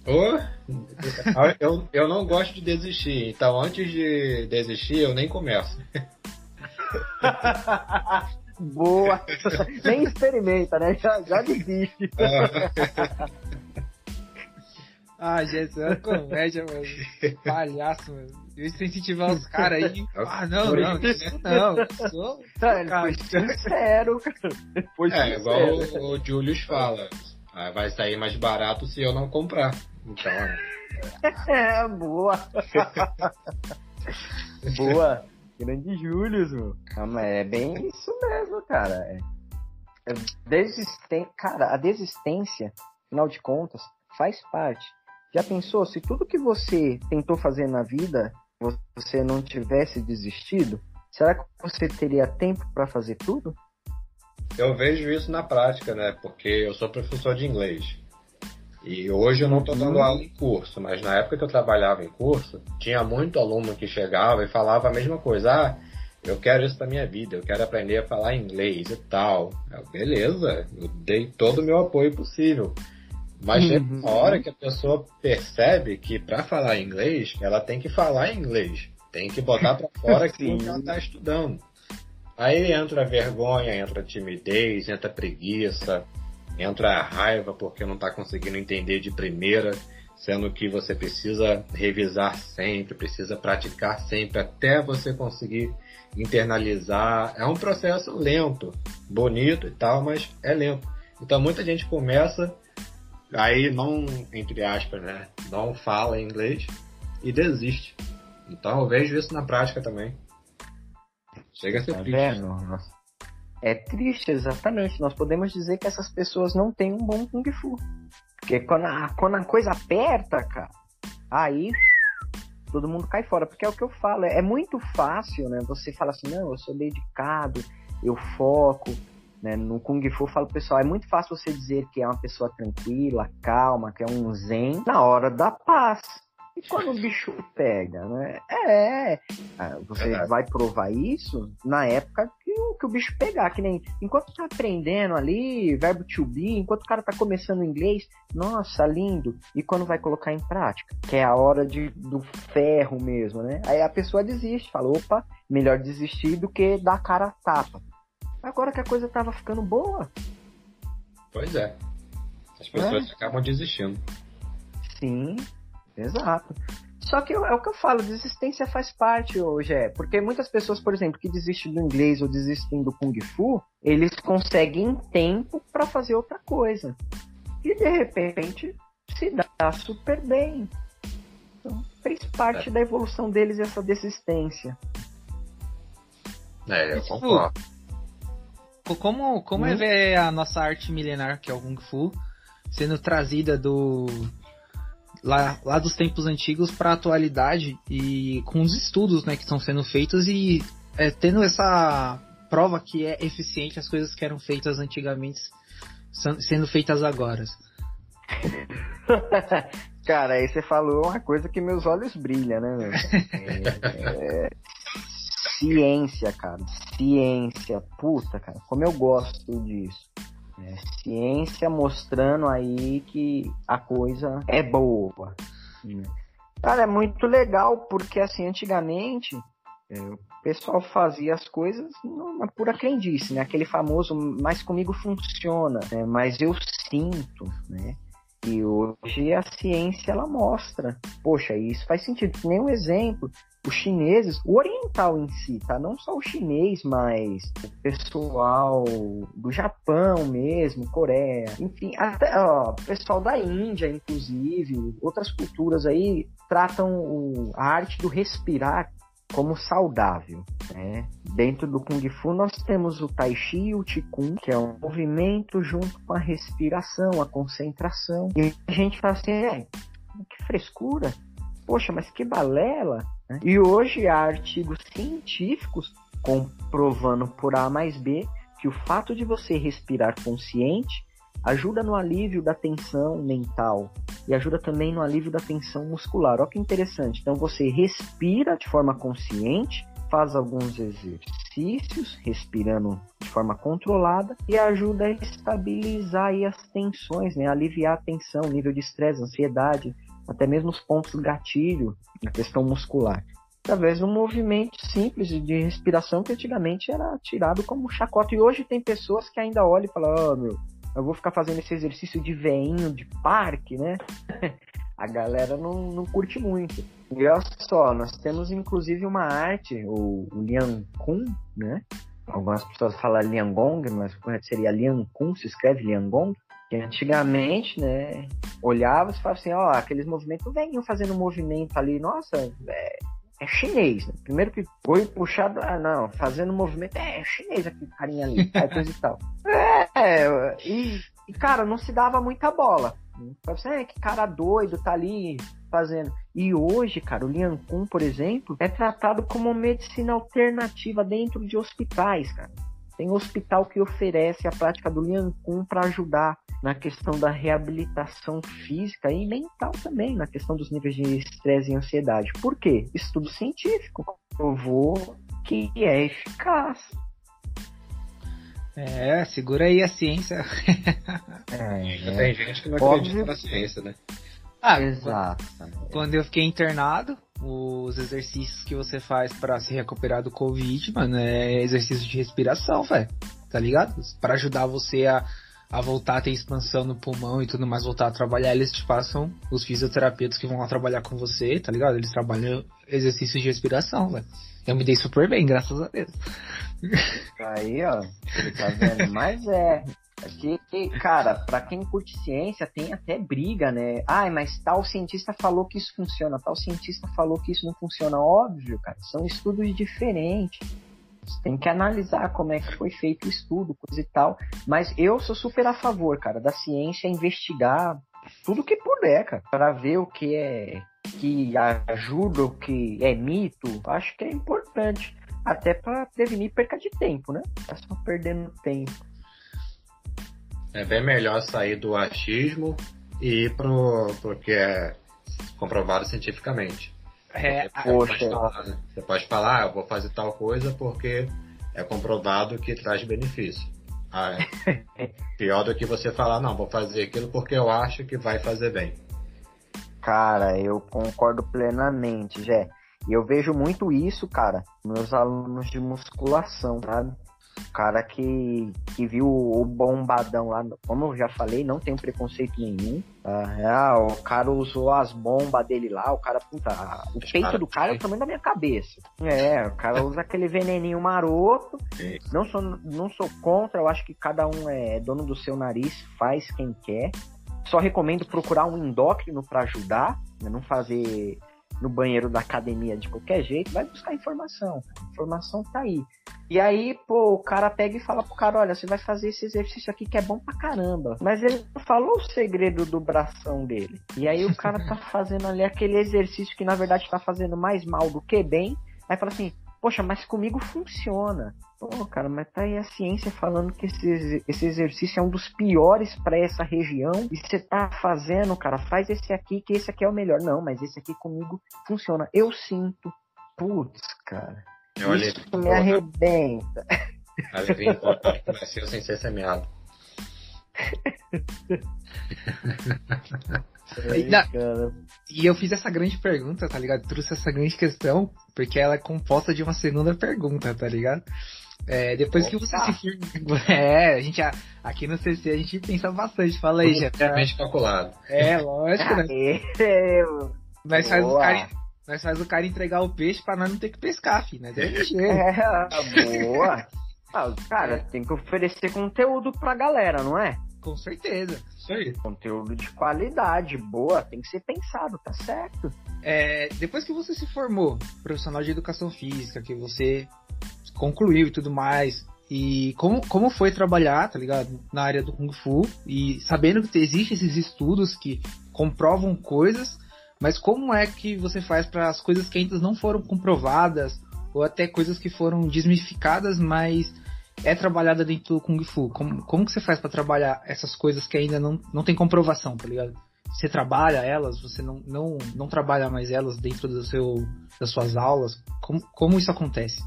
Oh, eu, eu não gosto de desistir, então antes de desistir eu nem começo. [laughs] Boa! Nem experimenta, né? Já, já desiste. [laughs] ah, gente, é uma comédia, mano. Palhaço, mano. Eu incentivar os caras aí. Ah, não, não, isso não. Sou, tá, ele foi sincero, cara. Foi é, igual o, o Julius fala. Ah, vai sair mais barato se eu não comprar. Então. [laughs] É, boa. [laughs] boa. Grande Julius, meu. Calma, é bem isso mesmo, cara. É, é desisten... Cara, a desistência, afinal de contas, faz parte. Já pensou se tudo que você tentou fazer na vida você não tivesse desistido, será que você teria tempo para fazer tudo? Eu vejo isso na prática, né? Porque eu sou professor de inglês. E hoje eu não estou dando uhum. aula em curso, mas na época que eu trabalhava em curso, tinha muito aluno que chegava e falava a mesma coisa. Ah, eu quero isso da minha vida, eu quero aprender a falar inglês e tal. Eu, Beleza, eu dei todo o meu apoio possível. Mas uhum. tem uma hora que a pessoa percebe que para falar inglês, ela tem que falar inglês. Tem que botar para fora [laughs] que ela está estudando. Aí entra a vergonha, entra a timidez, entra a preguiça, entra a raiva porque não está conseguindo entender de primeira, sendo que você precisa revisar sempre, precisa praticar sempre até você conseguir internalizar. É um processo lento, bonito e tal, mas é lento. Então muita gente começa aí não, entre aspas, né, não fala inglês e desiste. Então eu vejo isso na prática também. Chega a ser tá triste. Vendo? É triste, exatamente. Nós podemos dizer que essas pessoas não têm um bom Kung Fu. Porque quando a, quando a coisa aperta, cara, aí todo mundo cai fora. Porque é o que eu falo, é, é muito fácil, né? Você fala assim, não, eu sou dedicado, eu foco, né? No Kung Fu, eu falo, pessoal, é muito fácil você dizer que é uma pessoa tranquila, calma, que é um zen, na hora da paz. E quando o bicho pega, né? É, é você é vai provar isso na época que, que o bicho pegar, que nem enquanto tá aprendendo ali, verbo to be, enquanto o cara tá começando inglês, nossa, lindo. E quando vai colocar em prática, que é a hora de, do ferro mesmo, né? Aí a pessoa desiste, fala, opa, melhor desistir do que dar cara a tapa. Agora que a coisa tava ficando boa. Pois é. As pessoas é. acabam desistindo. Sim, exato. Só que é o que eu falo, desistência faz parte hoje, é. Porque muitas pessoas, por exemplo, que desistem do inglês ou desistem do Kung Fu, eles conseguem tempo para fazer outra coisa. E de repente se dá super bem. Então, fez parte é. da evolução deles essa desistência. É, eu concordo como, como é hum? é ver a nossa arte milenar, que é o Kung Fu, sendo trazida do lá, lá dos tempos antigos para a atualidade e com os estudos né, que estão sendo feitos e é, tendo essa prova que é eficiente as coisas que eram feitas antigamente sendo feitas agora. [laughs] Cara, aí você falou uma coisa que meus olhos brilham, né? É, é, ciência, cara. Ciência. Puta, cara, como eu gosto disso. É, ciência mostrando aí que a coisa é boa. Cara, é muito legal porque assim, antigamente é, o pessoal fazia as coisas numa pura crendice, né? Aquele famoso, mas comigo funciona, né? mas eu sinto, né? E hoje a ciência ela mostra, poxa, isso faz sentido. Nenhum exemplo, os chineses, o oriental em si, tá? Não só o chinês, mas o pessoal do Japão mesmo, Coreia, enfim, até o pessoal da Índia, inclusive, outras culturas aí tratam a arte do respirar como saudável. Né? Dentro do Kung Fu nós temos o Tai Chi e o Qigong, que é um movimento junto com a respiração, a concentração. E a gente fala assim, é, que frescura, poxa, mas que balela. Né? E hoje há artigos científicos comprovando por A mais B que o fato de você respirar consciente ajuda no alívio da tensão mental e ajuda também no alívio da tensão muscular. Olha que interessante. Então você respira de forma consciente, faz alguns exercícios respirando de forma controlada e ajuda a estabilizar as tensões, né? aliviar a tensão, nível de estresse, ansiedade, até mesmo os pontos gatilho na questão muscular. Através de um movimento simples de respiração que antigamente era tirado como chacota. E hoje tem pessoas que ainda olham e falam: Oh, meu, eu vou ficar fazendo esse exercício de veinho de parque, né? [laughs] a galera não, não curte muito. E olha só, nós temos inclusive uma arte, o, o Liang Kun, né? Algumas pessoas falam Liangong, mas seria Liang Kun, se escreve Liangong. Que antigamente, né, olhava e falava assim, ó, aqueles movimentos, venham fazendo movimento ali, nossa, é, é chinês, né? Primeiro que foi puxado, ah, não, fazendo movimento, é, é chinês aquele carinha ali, [laughs] aí coisa e tal. É, e, e, cara, não se dava muita bola. Você, é, que cara doido, tá ali fazendo. E hoje, cara, o Lian Kun, por exemplo, é tratado como medicina alternativa dentro de hospitais, cara. Tem hospital que oferece a prática do Lian Kun para ajudar na questão da reabilitação física e mental também, na questão dos níveis de estresse e ansiedade. Por quê? Estudo científico provou que é eficaz. É, segura aí a ciência. [laughs] é, Tem gente que não acredita na ciência, né? Ah, exato. Quando eu fiquei internado, os exercícios que você faz para se recuperar do Covid, mano, é exercício de respiração, velho. Tá ligado? Para ajudar você a a voltar a ter expansão no pulmão e tudo mais, voltar a trabalhar, eles te passam os fisioterapeutas que vão lá trabalhar com você, tá ligado? Eles trabalham exercícios de respiração, velho. Eu me dei super bem, graças a Deus. Aí, ó, tá vendo? Mas é. Que, cara, pra quem curte ciência, tem até briga, né? Ai, mas tal cientista falou que isso funciona, tal cientista falou que isso não funciona. Óbvio, cara, são estudos diferentes. Tem que analisar como é que foi feito o estudo, coisa e tal. Mas eu sou super a favor, cara, da ciência investigar tudo que puder, cara, para ver o que é que ajuda, o que é mito. Acho que é importante. Até para prevenir perca de tempo, né? Tá só perdendo tempo. É bem melhor sair do achismo e ir pro, pro que é comprovado cientificamente. É, Poxa. Pode falar, né? Você pode falar, ah, eu vou fazer tal coisa porque é comprovado que traz benefício. Ah, é. [laughs] Pior do que você falar, não, vou fazer aquilo porque eu acho que vai fazer bem. Cara, eu concordo plenamente, Jé. E eu vejo muito isso, cara, meus alunos de musculação, sabe? O cara que, que viu o bombadão lá, como eu já falei, não tem preconceito nenhum. Tá? Ah, o cara usou as bombas dele lá, o cara, puta, o peito do cara é o tamanho da minha cabeça. É, o cara usa aquele veneninho maroto. Não sou, não sou contra, eu acho que cada um é dono do seu nariz, faz quem quer. Só recomendo procurar um endócrino para ajudar, né? não fazer no banheiro da academia de qualquer jeito, vai buscar informação. A informação tá aí. E aí, pô, o cara pega e fala pro cara, olha, você vai fazer esse exercício aqui que é bom pra caramba. Mas ele não falou o segredo do bração dele. E aí o cara tá [laughs] fazendo ali aquele exercício que na verdade tá fazendo mais mal do que bem. Aí fala assim, poxa, mas comigo funciona. Pô, cara, mas tá aí a ciência falando que esse, esse exercício é um dos piores para essa região. E você tá fazendo, cara, faz esse aqui, que esse aqui é o melhor. Não, mas esse aqui comigo funciona. Eu sinto. Putz, cara. Olha, Isso me arrebenta. Alevinho nasceu sem ser semeado. [laughs] e eu fiz essa grande pergunta, tá ligado? Trouxe essa grande questão, porque ela é composta de uma segunda pergunta, tá ligado? É, depois Opa. que você se [laughs] É, a gente aqui no CC a gente pensa bastante, fala aí, já. Tá... calculado. É, lógico, né? Mas faz o cara nós faz o cara entregar o peixe pra nós não ter que pescar, filho. Né? [laughs] É, boa. Ah, cara, tem que oferecer conteúdo pra galera, não é? Com certeza. Isso aí. Conteúdo de qualidade, boa, tem que ser pensado, tá certo. É, depois que você se formou profissional de educação física, que você concluiu e tudo mais, e como, como foi trabalhar, tá ligado? Na área do Kung Fu, e sabendo que existem esses estudos que comprovam coisas, mas como é que você faz para as coisas que ainda não foram comprovadas, ou até coisas que foram desmificadas, mas é trabalhada dentro do Kung Fu? Como, como que você faz para trabalhar essas coisas que ainda não, não tem comprovação, tá ligado? Você trabalha elas, você não, não, não trabalha mais elas dentro do seu, das suas aulas? Como, como isso acontece?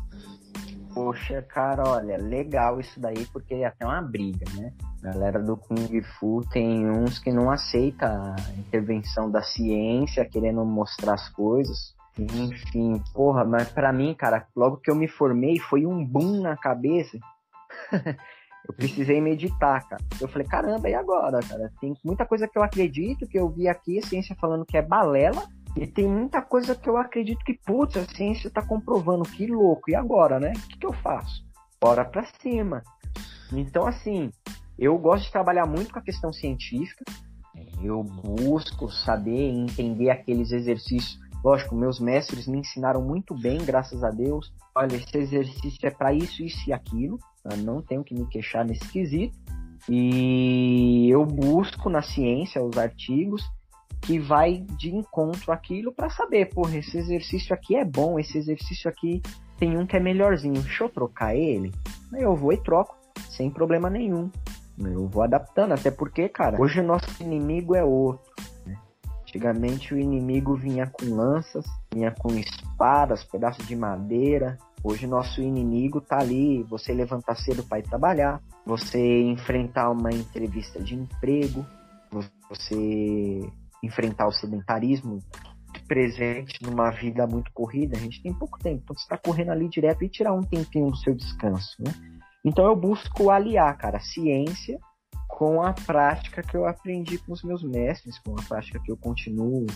Poxa, cara, olha, legal isso daí, porque é até uma briga, né? A galera do Kung Fu tem uns que não aceita a intervenção da ciência, querendo mostrar as coisas. Enfim, porra, mas para mim, cara, logo que eu me formei, foi um boom na cabeça. [laughs] eu precisei meditar, cara. Eu falei, caramba, e agora, cara? Tem muita coisa que eu acredito, que eu vi aqui, a ciência falando que é balela, e tem muita coisa que eu acredito que, putz, a ciência está comprovando, que louco. E agora, né? O que, que eu faço? Bora pra cima. Então, assim, eu gosto de trabalhar muito com a questão científica. Eu busco saber entender aqueles exercícios. Lógico, meus mestres me ensinaram muito bem, graças a Deus. Olha, esse exercício é para isso, isso e aquilo. Eu não tenho que me queixar nesse quesito. E eu busco na ciência os artigos que vai de encontro àquilo para saber, porra, esse exercício aqui é bom, esse exercício aqui tem um que é melhorzinho, deixa eu trocar ele? Eu vou e troco, sem problema nenhum. Eu vou adaptando, até porque, cara, hoje o nosso inimigo é outro. Antigamente o inimigo vinha com lanças, vinha com espadas, pedaços de madeira. Hoje nosso inimigo tá ali, você levantar cedo para ir trabalhar, você enfrentar uma entrevista de emprego, você enfrentar o sedentarismo presente numa vida muito corrida, a gente tem pouco tempo. Então você está correndo ali direto e tirar um tempinho do seu descanso, né? Então eu busco aliar, cara, ciência com a prática que eu aprendi com os meus mestres, com a prática que eu continuo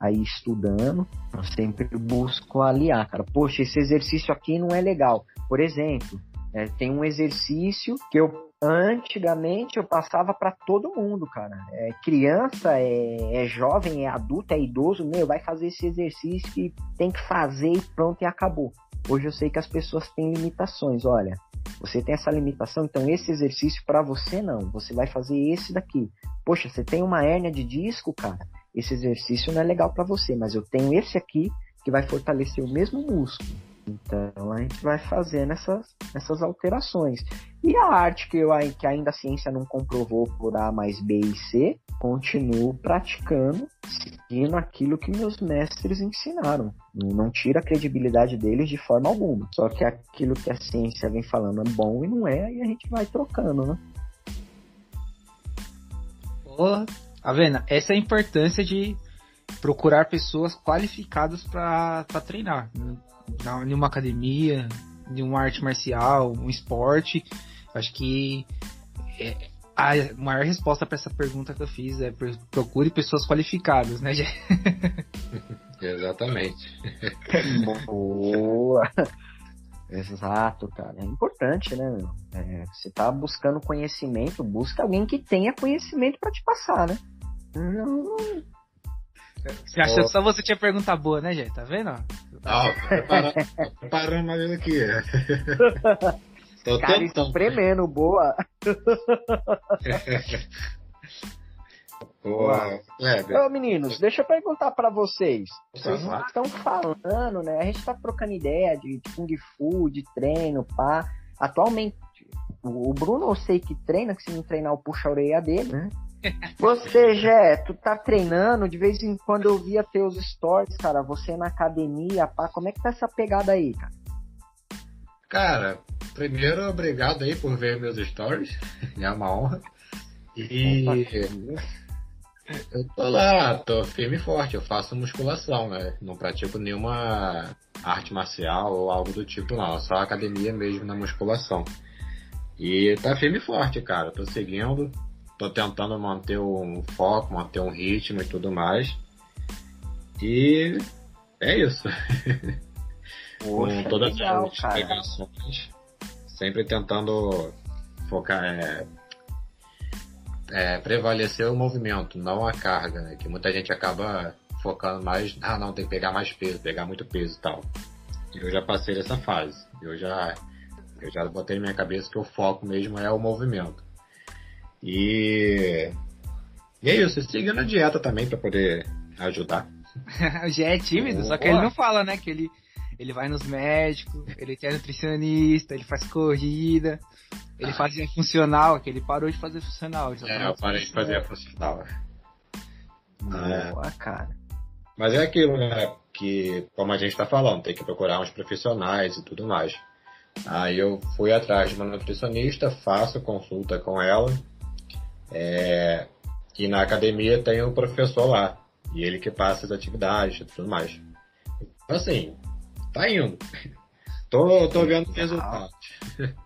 aí estudando. Eu sempre busco aliar, cara. Poxa, esse exercício aqui não é legal. Por exemplo, é, tem um exercício que eu Antigamente eu passava para todo mundo, cara. É criança, é, é, jovem, é adulto, é idoso, meu, vai fazer esse exercício que tem que fazer e pronto e acabou. Hoje eu sei que as pessoas têm limitações. Olha, você tem essa limitação, então esse exercício para você não. Você vai fazer esse daqui. Poxa, você tem uma hérnia de disco, cara. Esse exercício não é legal para você, mas eu tenho esse aqui que vai fortalecer o mesmo músculo. Então a gente vai fazendo essas, essas alterações. E a arte que, eu, que ainda a ciência não comprovou por A mais B e C, continuo praticando, seguindo aquilo que meus mestres ensinaram. Não tira a credibilidade deles de forma alguma. Só que aquilo que a ciência vem falando é bom e não é, e a gente vai trocando, né? Porra, tá? Essa é a importância de procurar pessoas qualificadas para treinar em uma academia, de uma arte marcial, um esporte. Acho que é, a maior resposta para essa pergunta que eu fiz é procure pessoas qualificadas, né, [laughs] Exatamente. Boa! Exato, cara. É importante, né? É, você tá buscando conhecimento, busca alguém que tenha conhecimento para te passar, né? Não, Você achou que só você tinha pergunta boa, né, gente? Tá vendo? Ah, [laughs] preparando, preparando mais aqui. [laughs] Tô Cara, espremendo, boa. [laughs] boa. Ô, meninos, deixa eu perguntar para vocês. Vocês estão falando, né? A gente tá trocando ideia de, de Kung Fu, de treino, pá. Atualmente, o Bruno eu sei que treina, que se não treinar, eu puxo a orelha dele, né? Você, Jé, tu tá treinando, de vez em quando eu via teus stories, cara, você na academia, pá, como é que tá essa pegada aí, cara? Cara, primeiro, obrigado aí por ver meus stories, [laughs] é uma honra. E eu tô lá, tô firme e forte, eu faço musculação, né? Não pratico nenhuma arte marcial ou algo do tipo, não, só academia mesmo na musculação. E tá firme e forte, cara, tô seguindo, tô tentando manter um foco, manter um ritmo e tudo mais. E é isso. Poxa, [laughs] Com todas legal, as explicações, sempre tentando focar, é, é, prevalecer o movimento, não a carga, né? Que muita gente acaba focando mais, [laughs] ah não, tem que pegar mais peso, pegar muito peso e tal. Eu já passei dessa fase. Eu já, eu já botei na minha cabeça que o foco mesmo é o movimento. E, e é isso, seguindo a dieta também para poder ajudar. [laughs] Já é tímido, só que ele não fala, né? Que ele, ele vai nos médicos, ele tem nutricionista, ele faz corrida, ele ah. fazia funcional, que ele parou de fazer funcional. É, eu parei de fazer funcional. Boa, é. cara. Mas é aquilo, né? Que, como a gente tá falando, tem que procurar uns profissionais e tudo mais. Aí eu fui atrás de uma nutricionista, faço consulta com ela, é, e na academia tem um professor lá. E ele que passa as atividades e tudo mais. Então, assim, tá indo. [laughs] tô, tô vendo o resultado. [laughs]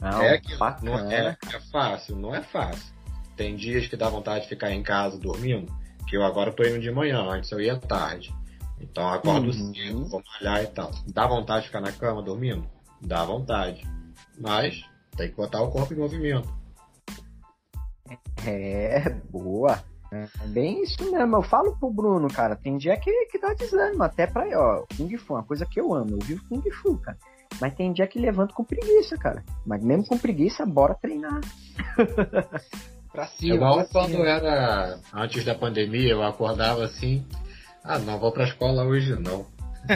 Não, é que não é, é fácil, não é fácil. Tem dias que dá vontade de ficar em casa dormindo, que eu agora tô indo de manhã, antes eu ia tarde. Então acordo uhum. cedo, vou malhar e tal. Dá vontade de ficar na cama dormindo? Dá vontade. Mas tem que botar o corpo em movimento. É, boa. É bem isso mesmo. Eu falo pro Bruno, cara, tem dia que, que dá desânimo, até pra, ó, Kung Fu, uma coisa que eu amo, eu vivo Kung Fu, cara. Mas tem dia que levanto com preguiça, cara. Mas mesmo com preguiça, bora treinar. [laughs] pra cima. Igual pra quando cima. era antes da pandemia, eu acordava assim, ah, não vou pra escola hoje não.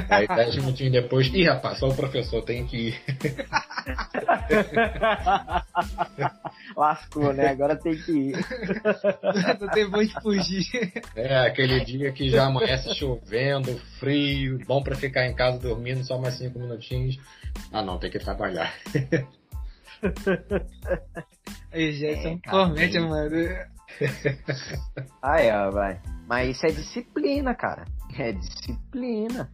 Aí [laughs] dez minutinhos depois, ih rapaz, só o professor tem que ir. [laughs] [laughs] Lascou, né? Agora tem que ir. [laughs] Não tem bom de fugir. É, aquele dia que já amanhece chovendo, frio, bom pra ficar em casa dormindo só mais cinco minutinhos. Ah não, tem que trabalhar. [laughs] Aí, Gerson, é, comente, mano. Aí, ó, vai. Mas isso é disciplina, cara. É disciplina.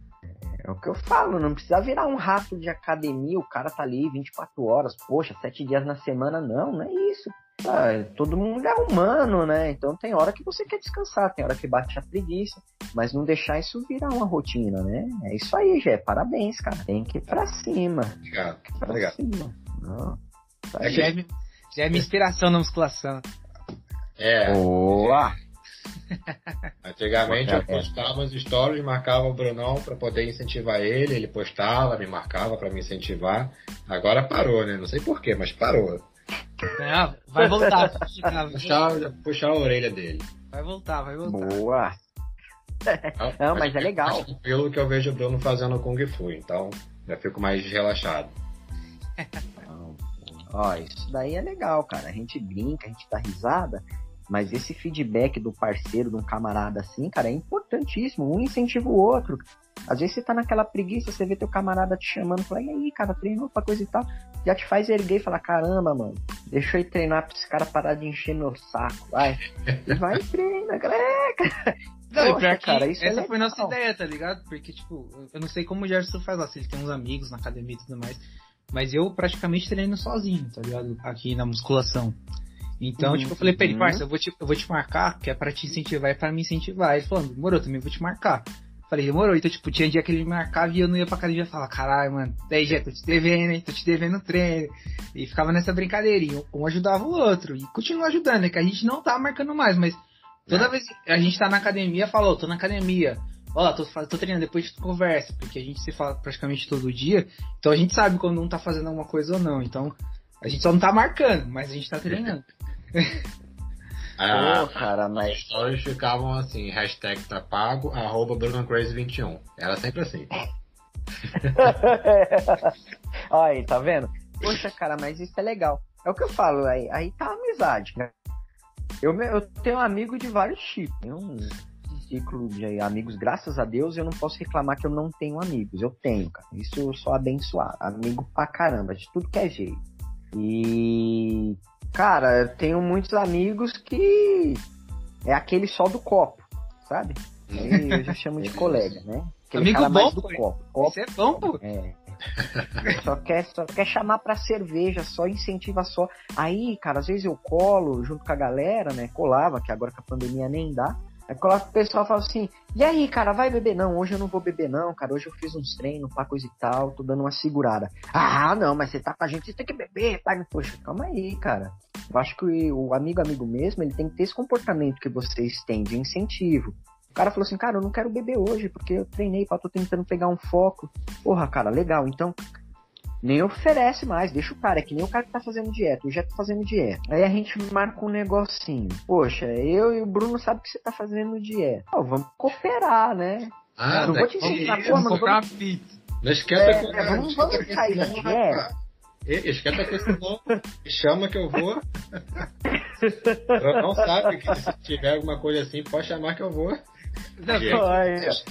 É o que eu falo, não precisa virar um rato de academia, o cara tá ali 24 horas, poxa, 7 dias na semana, não, não é isso. Ah, todo mundo é humano, né? Então tem hora que você quer descansar, tem hora que bate a preguiça, mas não deixar isso virar uma rotina, né? É isso aí, Gé, parabéns, cara. Tem que ir pra cima. Obrigado. Pra Obrigado. cima. Não, tá já, é, já é minha inspiração na musculação. É. Boa! Antigamente eu postava as stories, marcava o Brunão para poder incentivar ele, ele postava, me marcava para me incentivar. Agora parou, né? Não sei porquê, mas parou. Não, vai voltar. puxar, puxar a orelha dele. Vai voltar, vai voltar. Boa! Não, mas é legal. Pelo que eu vejo o Bruno fazendo Kung Fu, então já fico mais relaxado. Ó, isso daí é legal, cara. A gente brinca, a gente dá risada, mas esse feedback do parceiro, de um camarada assim, cara, é importantíssimo. Um incentiva o outro. Às vezes você tá naquela preguiça, você vê teu camarada te chamando, fala, e aí, cara, treinou pra coisa e tal. Já te faz erguer e falar, caramba, mano, deixa eu ir treinar pra esse cara parar de encher meu saco, vai. [laughs] E vai e treina, cara. Não, Poxa, pior cara, isso é essa é foi nossa ideia, tá ligado? Porque, tipo, eu não sei como o Gerson faz lá, se ele tem uns amigos na academia e tudo mais. Mas eu praticamente treino sozinho, tá ligado? Aqui na musculação. Então, uhum, tipo, eu falei pra ele, uhum. parça, eu vou, te, eu vou te marcar, que é pra te incentivar e pra me incentivar. Ele falou, demorou, também vou te marcar. Falei, demorou. Então, tipo, tinha dia que ele me marcava e eu não ia pra academia e falava, caralho, mano, daí já tô te devendo, hein? Tô te devendo treino. E ficava nessa brincadeirinha. Um ajudava o outro. E continua ajudando, é que a gente não tá marcando mais, mas Toda é. vez que a gente tá na academia, falou, tô na academia. Ó, tô, tô treinando, depois a gente conversa, porque a gente se fala praticamente todo dia. Então a gente sabe quando um tá fazendo alguma coisa ou não. Então a gente só não tá marcando, mas a gente tá treinando. Ah, Pô, cara, mas. As stories ficavam assim, hashtag tá pago, arroba BrunoCrazy21. Era sempre assim. [laughs] Olha aí, tá vendo? Poxa, cara, mas isso é legal. É o que eu falo, aí, aí tá a amizade, né? Eu, eu tenho amigo de vários tipos. Tenho um ciclo de amigos, graças a Deus, eu não posso reclamar que eu não tenho amigos. Eu tenho, cara. Isso eu sou abençoado. Amigo pra caramba, de tudo que é jeito. E, cara, eu tenho muitos amigos que é aquele só do copo, sabe? eu já chamo de [laughs] colega, né? Aquele Amigo bom, do copo. copo. Isso é bom, pô. É. só quer, só quer chamar pra cerveja, só incentiva só. Aí, cara, às vezes eu colo junto com a galera, né? Colava, que agora com a pandemia nem dá. Aí coloca o pessoal fala assim, e aí, cara, vai beber? Não, hoje eu não vou beber, não, cara. Hoje eu fiz uns treinos, pá, coisa e tal, tô dando uma segurada. Ah, não, mas você tá com a gente, você tem que beber, pai. Poxa, calma aí, cara. Eu acho que o amigo amigo mesmo, ele tem que ter esse comportamento que vocês têm de incentivo. O cara falou assim, cara, eu não quero beber hoje, porque eu treinei, pá, tô tentando pegar um foco. Porra, cara, legal. Então, nem oferece mais, deixa o cara, é que nem o cara que tá fazendo dieta, eu já tô fazendo dieta. Aí a gente marca um negocinho. Poxa, eu e o Bruno sabe que você tá fazendo dieta. Pô, vamos cooperar, né? Ah, não vou te ensinar, mas vamos... pizza. Não esquenta é, é, vamos, vamos sair da dieta. Esquenta com esse. Chama que eu vou. [laughs] Eu não sabe que se tiver alguma coisa assim, pode chamar que eu vou. [laughs] Não,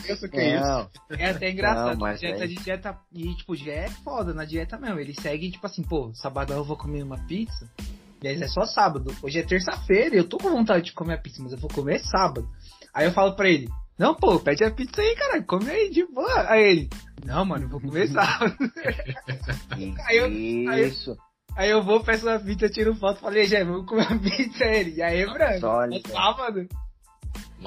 isso que é isso. É até engraçado. Não, dieta é... de dieta. E, tipo, já é foda na dieta mesmo. Ele segue, tipo assim, pô, sabadão eu vou comer uma pizza. E aí é só sábado. Hoje é terça-feira e eu tô com vontade de comer a pizza, mas eu vou comer sábado. Aí eu falo pra ele, não, pô, pede a pizza aí, cara, come aí de boa. Aí ele, não, mano, eu vou comer [laughs] sábado. aí eu, aí, Isso. Aí eu vou, peço uma pizza, tiro foto, falei, já, vamos comer uma pizza aí. E aí, branco, é sábado.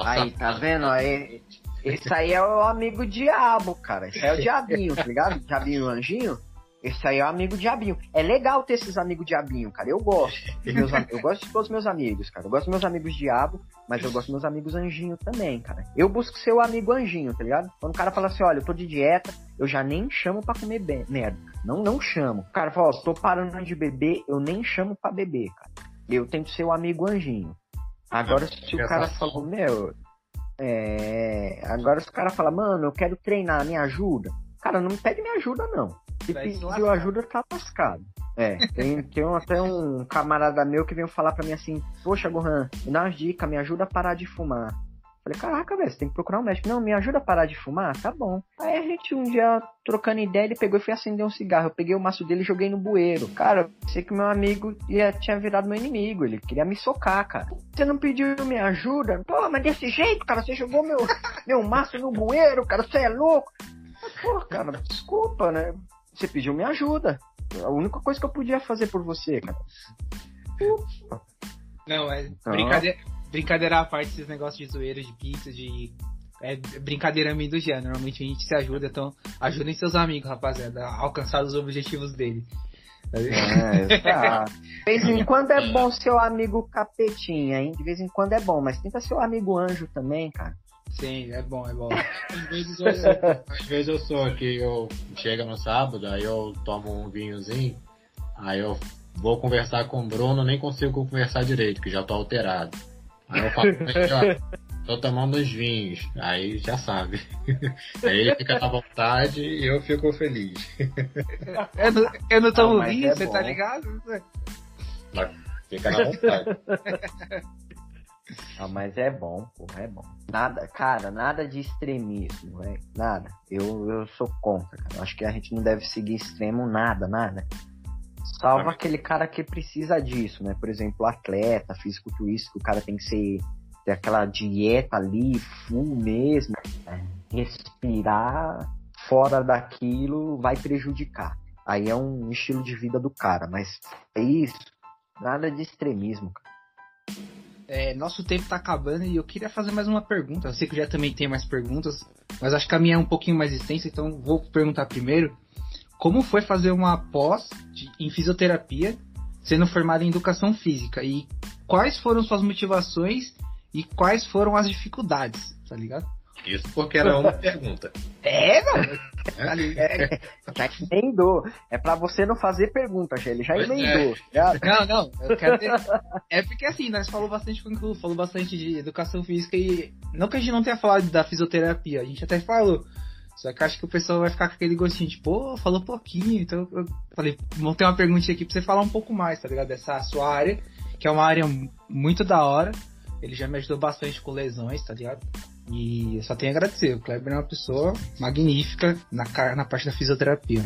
Aí, tá vendo? Aí, esse aí é o amigo diabo, cara. Esse aí é o diabinho, tá ligado? Diabinho anjinho. Esse aí é o amigo diabinho. É legal ter esses amigos diabinho, cara. Eu gosto. Meus, eu gosto de todos os meus amigos, cara. Eu gosto dos meus amigos diabo, mas eu gosto dos meus amigos anjinho também, cara. Eu busco ser o amigo anjinho, tá ligado? Quando o cara fala assim, olha, eu tô de dieta, eu já nem chamo pra comer merda. Não, não chamo. O cara fala, ó, tô parando de beber, eu nem chamo pra beber, cara. Eu tento ser o amigo anjinho. Agora, se o cara falou, meu, é. Agora, se o cara fala, mano, eu quero treinar, me ajuda. Cara, não me pede me ajuda, não. Se pediu ajuda, tá lascado. É, tem, tem até um camarada meu que veio falar pra mim assim: Poxa, Gohan, me dá umas dicas, me ajuda a parar de fumar. Falei, caraca, velho, você tem que procurar um médico. Não, me ajuda a parar de fumar? Tá bom. Aí a gente, um dia, trocando ideia, ele pegou e foi acender um cigarro. Eu peguei o maço dele e joguei no bueiro. Cara, sei que meu amigo ia, tinha virado meu inimigo. Ele queria me socar, cara. Você não pediu minha ajuda? Pô, mas desse jeito, cara, você jogou meu, [laughs] meu maço no bueiro, cara, você é louco. Pô, cara, desculpa, né? Você pediu minha ajuda. A única coisa que eu podia fazer por você, cara. Ufa. Não, é brincadeira brincadeira à parte, esses negócios de zoeira, de pizza, de. É brincadeira minha do Jean. Normalmente a gente se ajuda, então ajudem seus amigos, rapaziada, a alcançar os objetivos dele. É, [laughs] tá. De vez em quando é bom ser o amigo capetinha, hein? De vez em quando é bom, mas tenta ser o amigo anjo também, cara. Sim, é bom, é bom. Às vezes eu, às vezes eu sou aqui, eu chego no sábado, aí eu tomo um vinhozinho, aí eu vou conversar com o Bruno, nem consigo conversar direito, que já tô alterado. Aí eu falo, ó, tô tomando os vinhos. Aí já sabe. [laughs] Aí ele fica à vontade e eu fico feliz. [laughs] Eu não, eu não tomo não, vinho, é você tá bom. tá ligado? Mas fica à vontade. Ah, mas é bom, porra, é bom. Nada, cara, nada de extremismo, velho. Nada. Eu, eu sou contra, cara. Eu acho que a gente não deve seguir extremo nada, nada. Salva aquele cara que precisa disso, né? Por exemplo, atleta, fisiculturista, o cara tem que ser ter aquela dieta ali, full mesmo. Né? Respirar fora daquilo vai prejudicar. Aí é um estilo de vida do cara, mas é isso. Nada de extremismo, cara. É, nosso tempo tá acabando e eu queria fazer mais uma pergunta. Eu sei que já também tem mais perguntas, mas acho que a minha é um pouquinho mais extensa, então vou perguntar primeiro como foi fazer uma pós de, em fisioterapia, sendo formado em educação física e quais foram suas motivações e quais foram as dificuldades, tá ligado? Isso porque era uma pergunta. [laughs] É, mano. É, [laughs] já emendou. É pra você não fazer pergunta, ele já Pois é. emendou. Não, não, eu quero dizer. É porque assim, nós falamos bastante com o falou bastante de educação física e. Não que a gente não tenha falado da fisioterapia, a gente até falou. Só que acho que o pessoal vai ficar com aquele gostinho de, pô, falou pouquinho. Então eu falei, vamos ter uma perguntinha aqui pra você falar um pouco mais, tá ligado? Dessa sua área, que é uma área muito da hora. Ele já me ajudou bastante com lesões, tá ligado? E eu só tenho a agradecer. O Kleber é uma pessoa magnífica na, na parte da fisioterapia.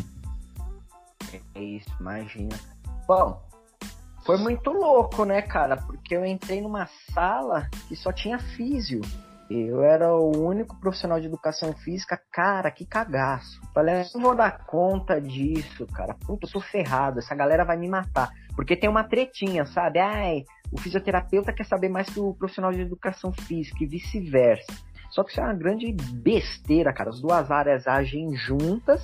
É isso, imagina. Bom, foi muito louco, né, cara? Porque eu entrei numa sala que só tinha físio. Eu era o único profissional de educação física, cara, que cagaço. Falei, não vou dar conta disso, cara. Puta, eu tô ferrado, essa galera vai me matar. Porque tem uma tretinha, sabe? Ai, o fisioterapeuta quer saber mais que o profissional de educação física e vice-versa. Só que isso é uma grande besteira, cara. As duas áreas agem juntas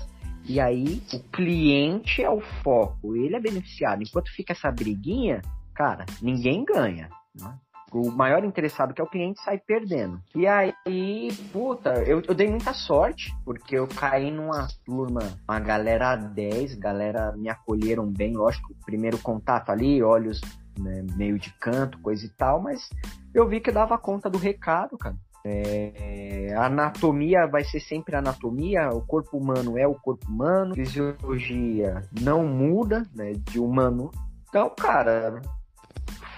e aí o cliente é o foco, ele é beneficiado. Enquanto fica essa briguinha, cara, ninguém ganha. né? O maior interessado que é o cliente sai perdendo. E aí, puta, eu, eu dei muita sorte, porque eu caí numa turma, uma galera 10, galera me acolheram bem, lógico, primeiro contato ali, olhos né, meio de canto, coisa e tal, mas eu vi que dava conta do recado, cara. É, anatomia vai ser sempre anatomia, o corpo humano é o corpo humano, fisiologia não muda, né, de humano. Então, cara,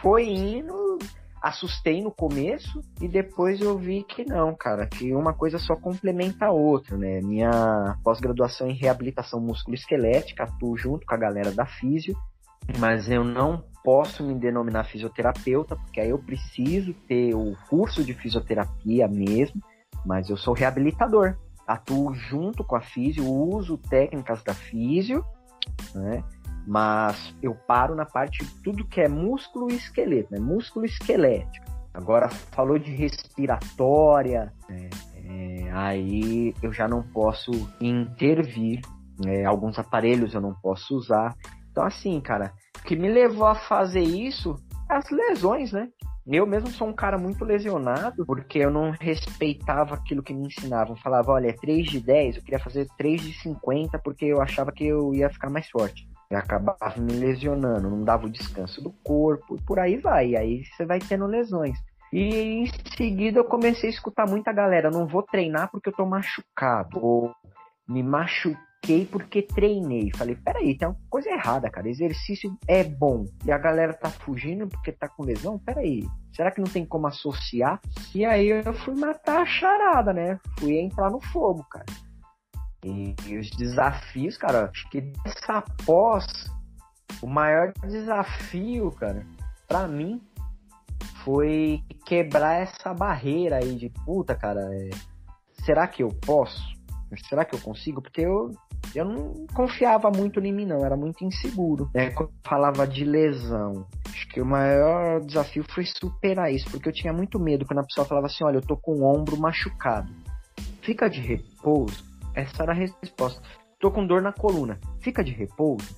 foi indo, assustei no começo e depois eu vi que não, cara, que uma coisa só complementa a outra, né? Minha pós-graduação em reabilitação musculoesquelética, atuo junto com a galera da Físio, mas eu não posso me denominar fisioterapeuta, porque aí eu preciso ter o curso de fisioterapia mesmo, mas eu sou reabilitador. Atuo junto com a físio, uso técnicas da físio, né? Mas eu paro na parte de tudo que é músculo e esqueleto, né? Músculo esquelético. Agora falou de respiratória, né? É, aí eu já não posso intervir, né? alguns aparelhos eu não posso usar. Então assim, cara, o que me levou a fazer isso, as lesões, né? Eu mesmo sou um cara muito lesionado, porque eu não respeitava aquilo que me ensinavam. Falava, olha, é 3 de 10, eu queria fazer 3 de 50, porque eu achava que eu ia ficar mais forte. E acabava me lesionando, não dava o descanso do corpo, e por aí vai. Aí você vai tendo lesões. E em seguida eu comecei a escutar muita galera, não vou treinar porque eu tô machucado. Ou me machuquei porque treinei. Falei, peraí, tem uma coisa errada, cara. Exercício é bom. E a galera tá fugindo porque tá com lesão? Peraí. Será que não tem como associar? E aí eu fui matar a charada, né? Fui entrar no fogo, cara. E, e os desafios, cara, acho que dessa pós, o maior desafio, cara, pra mim, foi quebrar essa barreira aí de puta, cara. é, será que eu posso? Será que eu consigo? Porque eu, eu não confiava muito em mim, não. Era muito inseguro. É, quando eu falava de lesão, acho que o maior desafio foi superar isso. Porque eu tinha muito medo quando a pessoa falava assim: olha, eu tô com o ombro machucado. Fica de repouso. Essa era a resposta. Tô com dor na coluna. Fica de repouso.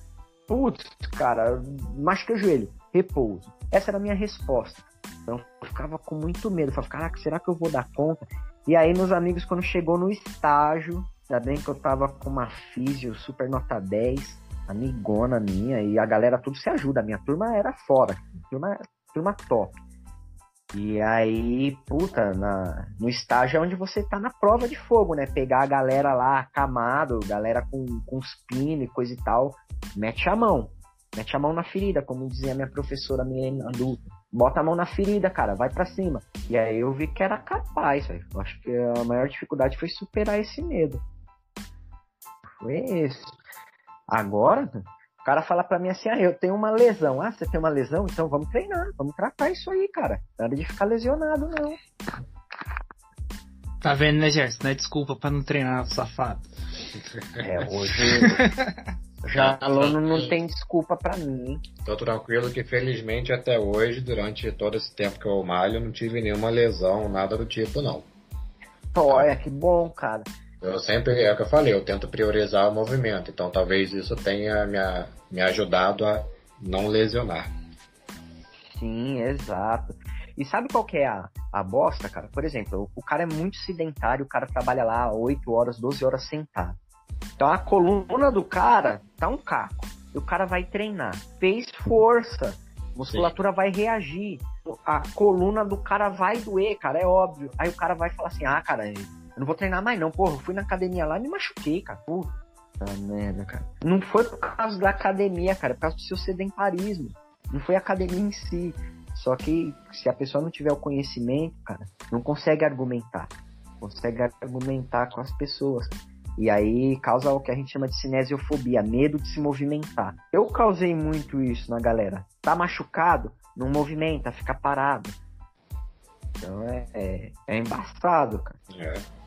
Putz, cara, machuquei o joelho. Repouso. Essa era a minha resposta. Então eu ficava com muito medo. Falava, caraca, será que eu vou dar conta? E aí, meus amigos, quando chegou no estágio, ainda bem que eu tava com uma físio super nota 10, amigona minha, e a galera tudo se ajuda. A minha turma era fora. Turma, turma top. E aí, puta, na, no estágio é onde você tá na prova de fogo, né? Pegar a galera lá, camado, galera com, com os pino e coisa e tal, mete a mão. Mete a mão na ferida, como dizia minha professora minha adulta. Bota a mão na ferida, cara, vai pra cima. E aí eu vi que era capaz, velho. Acho que a maior dificuldade foi superar esse medo. Foi isso. Agora, o cara fala pra mim assim, ah, eu tenho uma lesão. Ah, você tem uma lesão? Então vamos treinar, vamos tratar isso aí, cara. Nada de ficar lesionado, não. Tá vendo, né, Gerson? Não é desculpa pra não treinar, safado. É, hoje. [laughs] Já aluno não tem desculpa pra mim. Tô tranquilo que felizmente até hoje, durante todo esse tempo que eu malho, não tive nenhuma lesão, nada do tipo não. Olha, que bom, cara. Eu sempre, é o que eu falei, eu tento priorizar o movimento, então talvez isso tenha me, me ajudado a não lesionar. Sim, exato. E sabe qual que é a, a bosta, cara, por exemplo, o, o cara é muito sedentário, o cara trabalha lá 8 horas, 12 horas sentado. Então a coluna do cara tá um caco. E o cara vai treinar. Fez força. Musculatura Sim. vai reagir. A coluna do cara vai doer, cara, é óbvio. Aí o cara vai falar assim: ah, cara, eu não vou treinar mais não. Porra, eu fui na academia lá e me machuquei, cara. Puta merda, cara. Não foi por causa da academia, cara, é por causa do seu sedentarismo. Não foi a academia em si. Só que se a pessoa não tiver o conhecimento, cara, não consegue argumentar. Consegue argumentar com as pessoas. E aí causa o que a gente chama de cinesiofobia, medo de se movimentar. Eu causei muito isso na galera. Tá machucado? Não movimenta, fica parado. Então é, é, é embaçado, cara. É.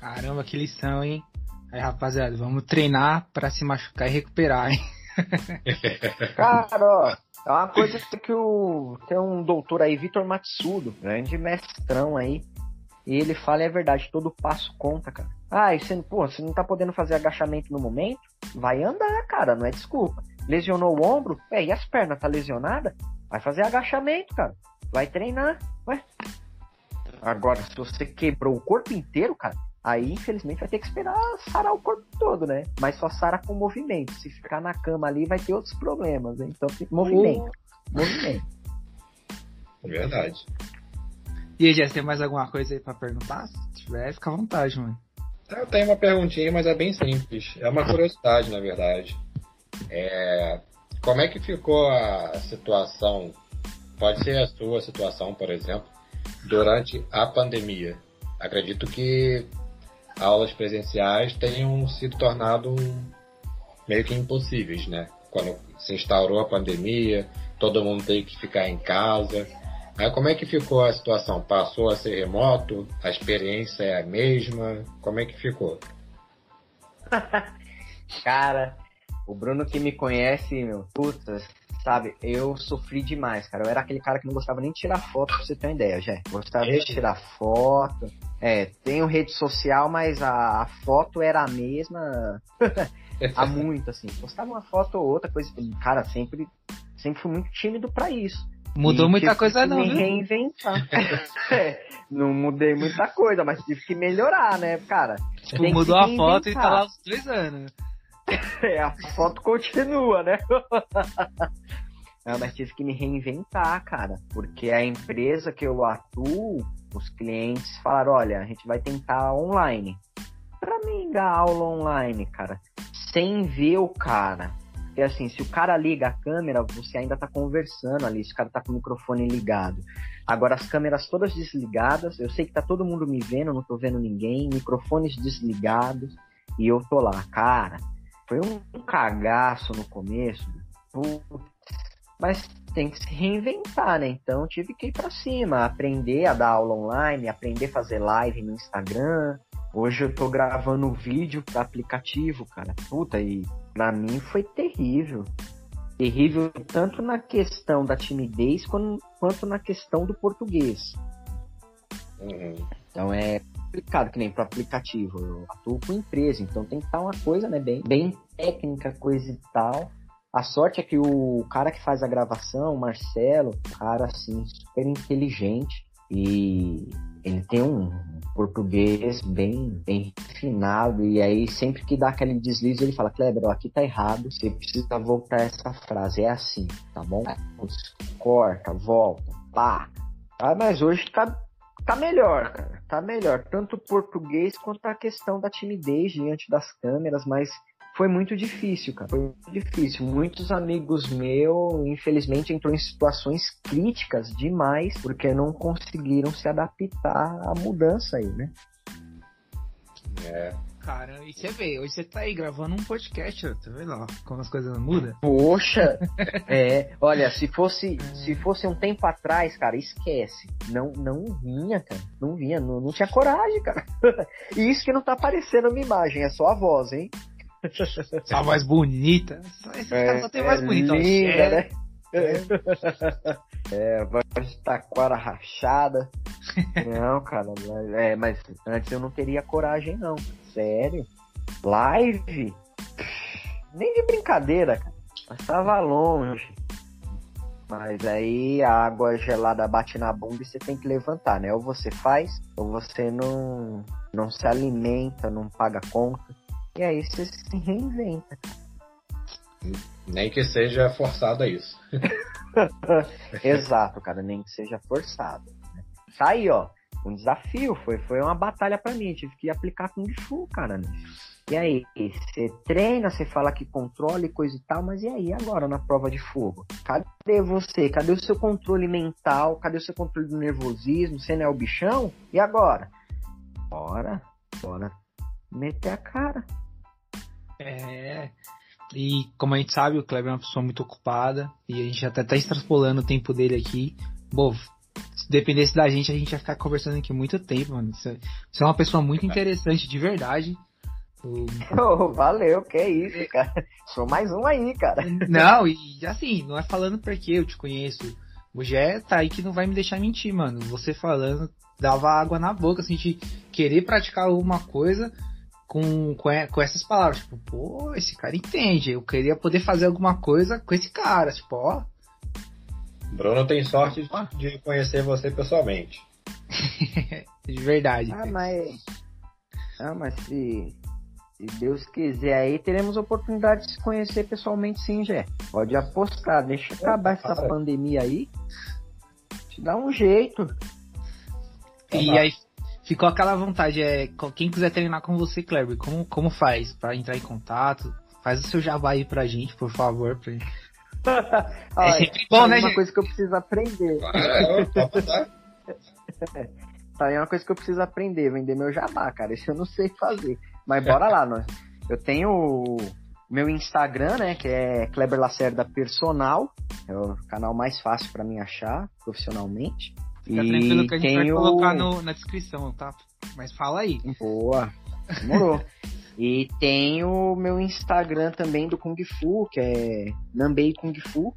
Caramba, que lição, hein? Aí, rapaziada, vamos treinar para se machucar e recuperar, hein? [laughs] Cara, ó, é uma coisa que o tem um doutor aí, Vitor Matsudo, grande mestrão aí, e ele fala, é verdade, todo passo conta, cara. Ah, e você, pô, você não tá podendo fazer agachamento no momento? Vai andar, cara, não é desculpa. Lesionou o ombro? É, e as pernas, tá lesionada? Vai fazer agachamento, cara. Vai treinar, ué. Agora, se você quebrou o corpo inteiro, cara, aí infelizmente vai ter que esperar sarar o corpo todo, né? Mas só sara com movimento. Se ficar na cama ali, vai ter outros problemas, né? Então, movimento. Uh. Movimento. É [laughs] verdade. E aí, Jess, tem mais alguma coisa aí pra perguntar? Se tiver, fica à vontade, mano. Eu tenho uma perguntinha, mas é bem simples. É uma curiosidade, na verdade. É... Como é que ficou a situação, pode ser a sua situação, por exemplo, durante a pandemia? Acredito que aulas presenciais tenham sido tornado meio que impossíveis, né? Quando se instaurou a pandemia, todo mundo teve que ficar em casa. Aí como é que ficou a situação? Passou a ser remoto? A experiência é a mesma? Como é que ficou? [laughs] cara, o Bruno que me conhece, meu, puta, sabe, eu sofri demais, cara. Eu era aquele cara que não gostava nem de tirar foto, pra você ter uma ideia, já. Gostava de tirar foto. É, tenho rede social, mas a, a foto era a mesma [laughs] há muito, assim. Postava uma foto ou outra, coisa. Cara, sempre, sempre fui muito tímido para isso. Mudou e muita coisa não, me reinventar. [laughs] [laughs] é, não mudei muita coisa, mas tive que melhorar, né, cara? Tipo, mudou a foto e tá lá os três anos. é, a foto continua, né? Não, mas tive que me reinventar, cara. Porque a empresa que eu atuo, os clientes falaram, olha, a gente vai tentar online. Pra mim dar aula online, cara, sem ver o cara, porque assim, se o cara liga a câmera, você ainda tá conversando ali, se o cara tá com o microfone ligado. Agora as câmeras todas desligadas, eu sei que tá todo mundo me vendo, não tô vendo ninguém, microfones desligados, e eu tô lá, cara. Foi um cagaço no começo, putz, mas tem que se reinventar, né? Então tive que ir para cima, aprender a dar aula online, aprender a fazer live no Instagram. Hoje eu tô gravando vídeo para aplicativo, cara. Puta, e para mim foi terrível. Terrível tanto na questão da timidez quanto na questão do português. Uhum. Então é complicado, que nem para aplicativo. Eu atuo com empresa, então tem que estar uma coisa né, bem, bem técnica, coisa e tal. A sorte é que o cara que faz a gravação, o Marcelo, cara assim, super inteligente e ele tem um português bem, bem refinado, e aí sempre que dá aquele deslize ele fala, Kleber, ó, aqui tá errado, você precisa voltar essa frase, é assim, tá bom? Corta, volta, pá. Ah, mas hoje tá, tá melhor, cara, tá melhor, tanto o português quanto a questão da timidez diante das câmeras, mas foi muito difícil, cara. Foi muito difícil. Muitos amigos meus, infelizmente, entrou em situações críticas demais porque não conseguiram se adaptar à mudança aí, né? É. Cara, e você vê, hoje você tá aí gravando um podcast, tá vendo ó, como as coisas mudam? Poxa! [laughs] é, olha, se fosse, se fosse um tempo atrás, cara, esquece. Não, não vinha, cara. Não vinha, não, não tinha coragem, cara. [laughs] e isso que não tá aparecendo uma imagem, é só a voz, hein? Só mais bonita. Esse é, cara só tem mais é bonita. Linda, é, né? [laughs] É, voz de taquara rachada. Não, cara, é, mas antes eu não teria coragem, não. Sério. Live? Nem de brincadeira, cara. Mas tava longe. Mas aí a água gelada bate na bunda e você tem que levantar, né? Ou você faz, ou você não, não se alimenta, não paga conta. E aí você se reinventa. Nem que seja forçado a isso. [laughs] Exato, cara, nem que seja forçado. Né? Tá aí, ó. Um desafio, foi, foi uma batalha para mim. Tive que aplicar Kung Fu, cara. Né? E aí, você treina, você fala que controla e coisa e tal, mas e aí agora na prova de fogo? Cadê você? Cadê o seu controle mental? Cadê o seu controle do nervosismo? Você não é o bichão? E agora? Bora, bora meter a cara. É. E como a gente sabe, o Kleber é uma pessoa muito ocupada e a gente até tá extrapolando o tempo dele aqui. Bom, se dependesse da gente, a gente ia ficar conversando aqui muito tempo, mano. Você é uma pessoa muito interessante, de verdade. [laughs] Oh, valeu, que é isso, cara. Sou mais um aí, cara. [laughs] Não, e assim, não é falando porque eu te conheço. O Gé tá aí que não vai me deixar mentir, mano. Você falando, dava água na boca, assim, de querer praticar alguma coisa com, com, com essas palavras. Tipo, pô, esse cara entende. Eu queria poder fazer alguma coisa com esse cara. Tipo, ó. Bruno tem sorte de conhecer você pessoalmente. [laughs] de verdade. Ah, mas. Ah, mas se. Se Deus quiser aí, teremos oportunidade de se conhecer pessoalmente sim, Jé. Pode apostar, deixa acabar essa pandemia aí. Te dá um jeito. E aí, ficou aquela vontade, é, quem quiser treinar com você, Kleber, como, como faz para entrar em contato? Faz o seu jabá aí pra gente, por favor. Pra... [laughs] é sempre bom, né, uma gente? coisa que eu preciso aprender. tá [laughs] aí uma coisa que eu preciso aprender, vender meu jabá, cara. Isso eu não sei fazer. Mas bora lá, nós. Eu tenho meu Instagram, né, que é Kleber Lacerda Personal. É o canal mais fácil para mim achar profissionalmente. Fica e tranquilo que a gente vai colocar no, na descrição, tá? Mas fala aí. Boa. Demorou. e tem o meu Instagram também do Kung Fu, que é Nambei Kung Fu.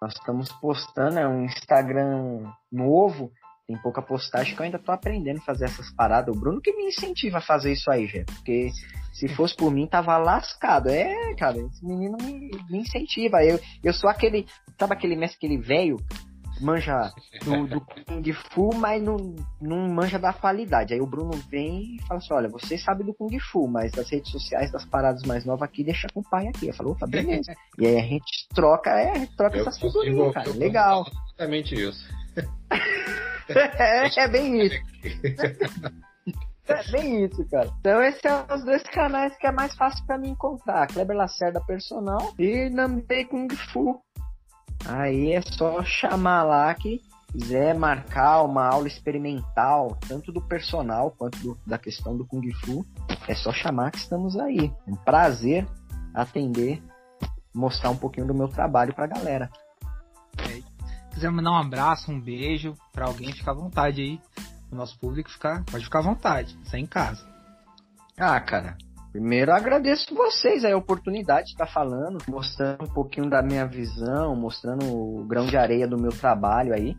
Nós estamos postando, é um Instagram novo, tem pouca postagem que eu ainda tô aprendendo a fazer essas paradas. O Bruno que me incentiva a fazer isso aí, gente. Porque se fosse por mim, tava lascado. É, cara, esse menino me, me incentiva. Eu, eu sou aquele, sabe aquele mestre, aquele velho manja [laughs] do, do Kung Fu, mas não, não manja da qualidade. Aí o Bruno vem e fala assim: olha, você sabe do Kung Fu, mas das redes sociais, das paradas mais novas aqui, deixa com o pai aqui. Eu falo, opa, beleza. [laughs] e aí a gente troca, é, a gente troca eu essas figurinhas, cara. Legal. Exatamente isso. [laughs] é, é bem isso. É bem isso, cara. Então esses são os dois canais que é mais fácil para mim encontrar. Kleber Lacerda Personal e Nambei Kung Fu. Aí é só chamar lá que quiser marcar uma aula experimental, tanto do personal quanto do, da questão do Kung Fu, é só chamar que estamos aí. Um prazer atender, mostrar um pouquinho do meu trabalho pra galera. É, quiser mandar um abraço, um beijo para alguém, fica à vontade aí. O nosso público ficar, pode ficar à vontade, sai é em casa. Ah, cara, Primeiro, agradeço vocês a oportunidade de estar falando, mostrando um pouquinho da minha visão, mostrando o grão de areia do meu trabalho aí.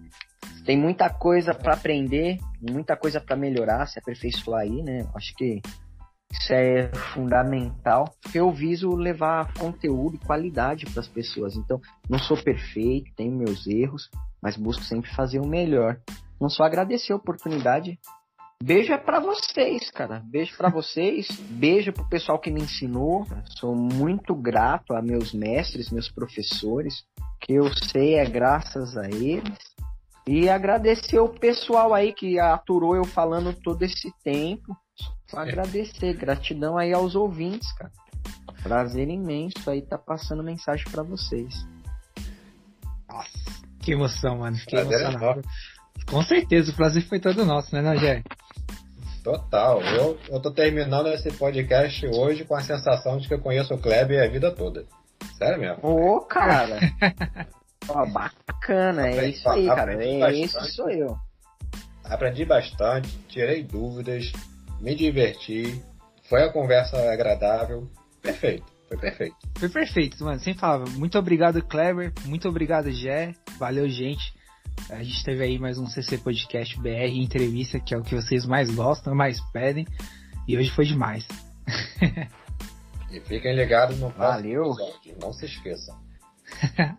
Tem muita coisa para aprender, muita coisa para melhorar, se aperfeiçoar aí, né? Acho que isso é fundamental. Eu viso levar conteúdo e qualidade para as pessoas. Então, não sou perfeito, tenho meus erros, mas busco sempre fazer o melhor. Não só agradecer a oportunidade, Beijo é para vocês, cara. Beijo para vocês. Beijo pro pessoal que me ensinou. Sou muito grato a meus mestres, meus professores, que eu sei é graças a eles. E agradecer o pessoal aí que aturou eu falando todo esse tempo. Só agradecer, gratidão aí aos ouvintes, cara. Prazer imenso aí tá passando mensagem para vocês. Nossa, que emoção, mano. Fiquei emocionado. Com certeza, o prazer foi todo nosso, né, Nagé? Total. Eu, eu tô terminando esse podcast hoje com a sensação de que eu conheço o Kleber a vida toda. Sério mesmo. Ô, oh, cara. [laughs] oh, bacana, é isso aí, cara. É isso sou eu. Aprendi bastante, tirei dúvidas, me diverti, foi a conversa agradável. Perfeito, foi perfeito. Foi perfeito, mano. Sem falar. Muito obrigado, Kleber. Muito obrigado, Gé. Valeu, gente. A gente teve aí mais um CC Podcast BR entrevista, que é o que vocês mais gostam, mais pedem. E hoje foi demais. e fiquem ligados no próximo Valeu. episódio. Não se esqueçam. [laughs]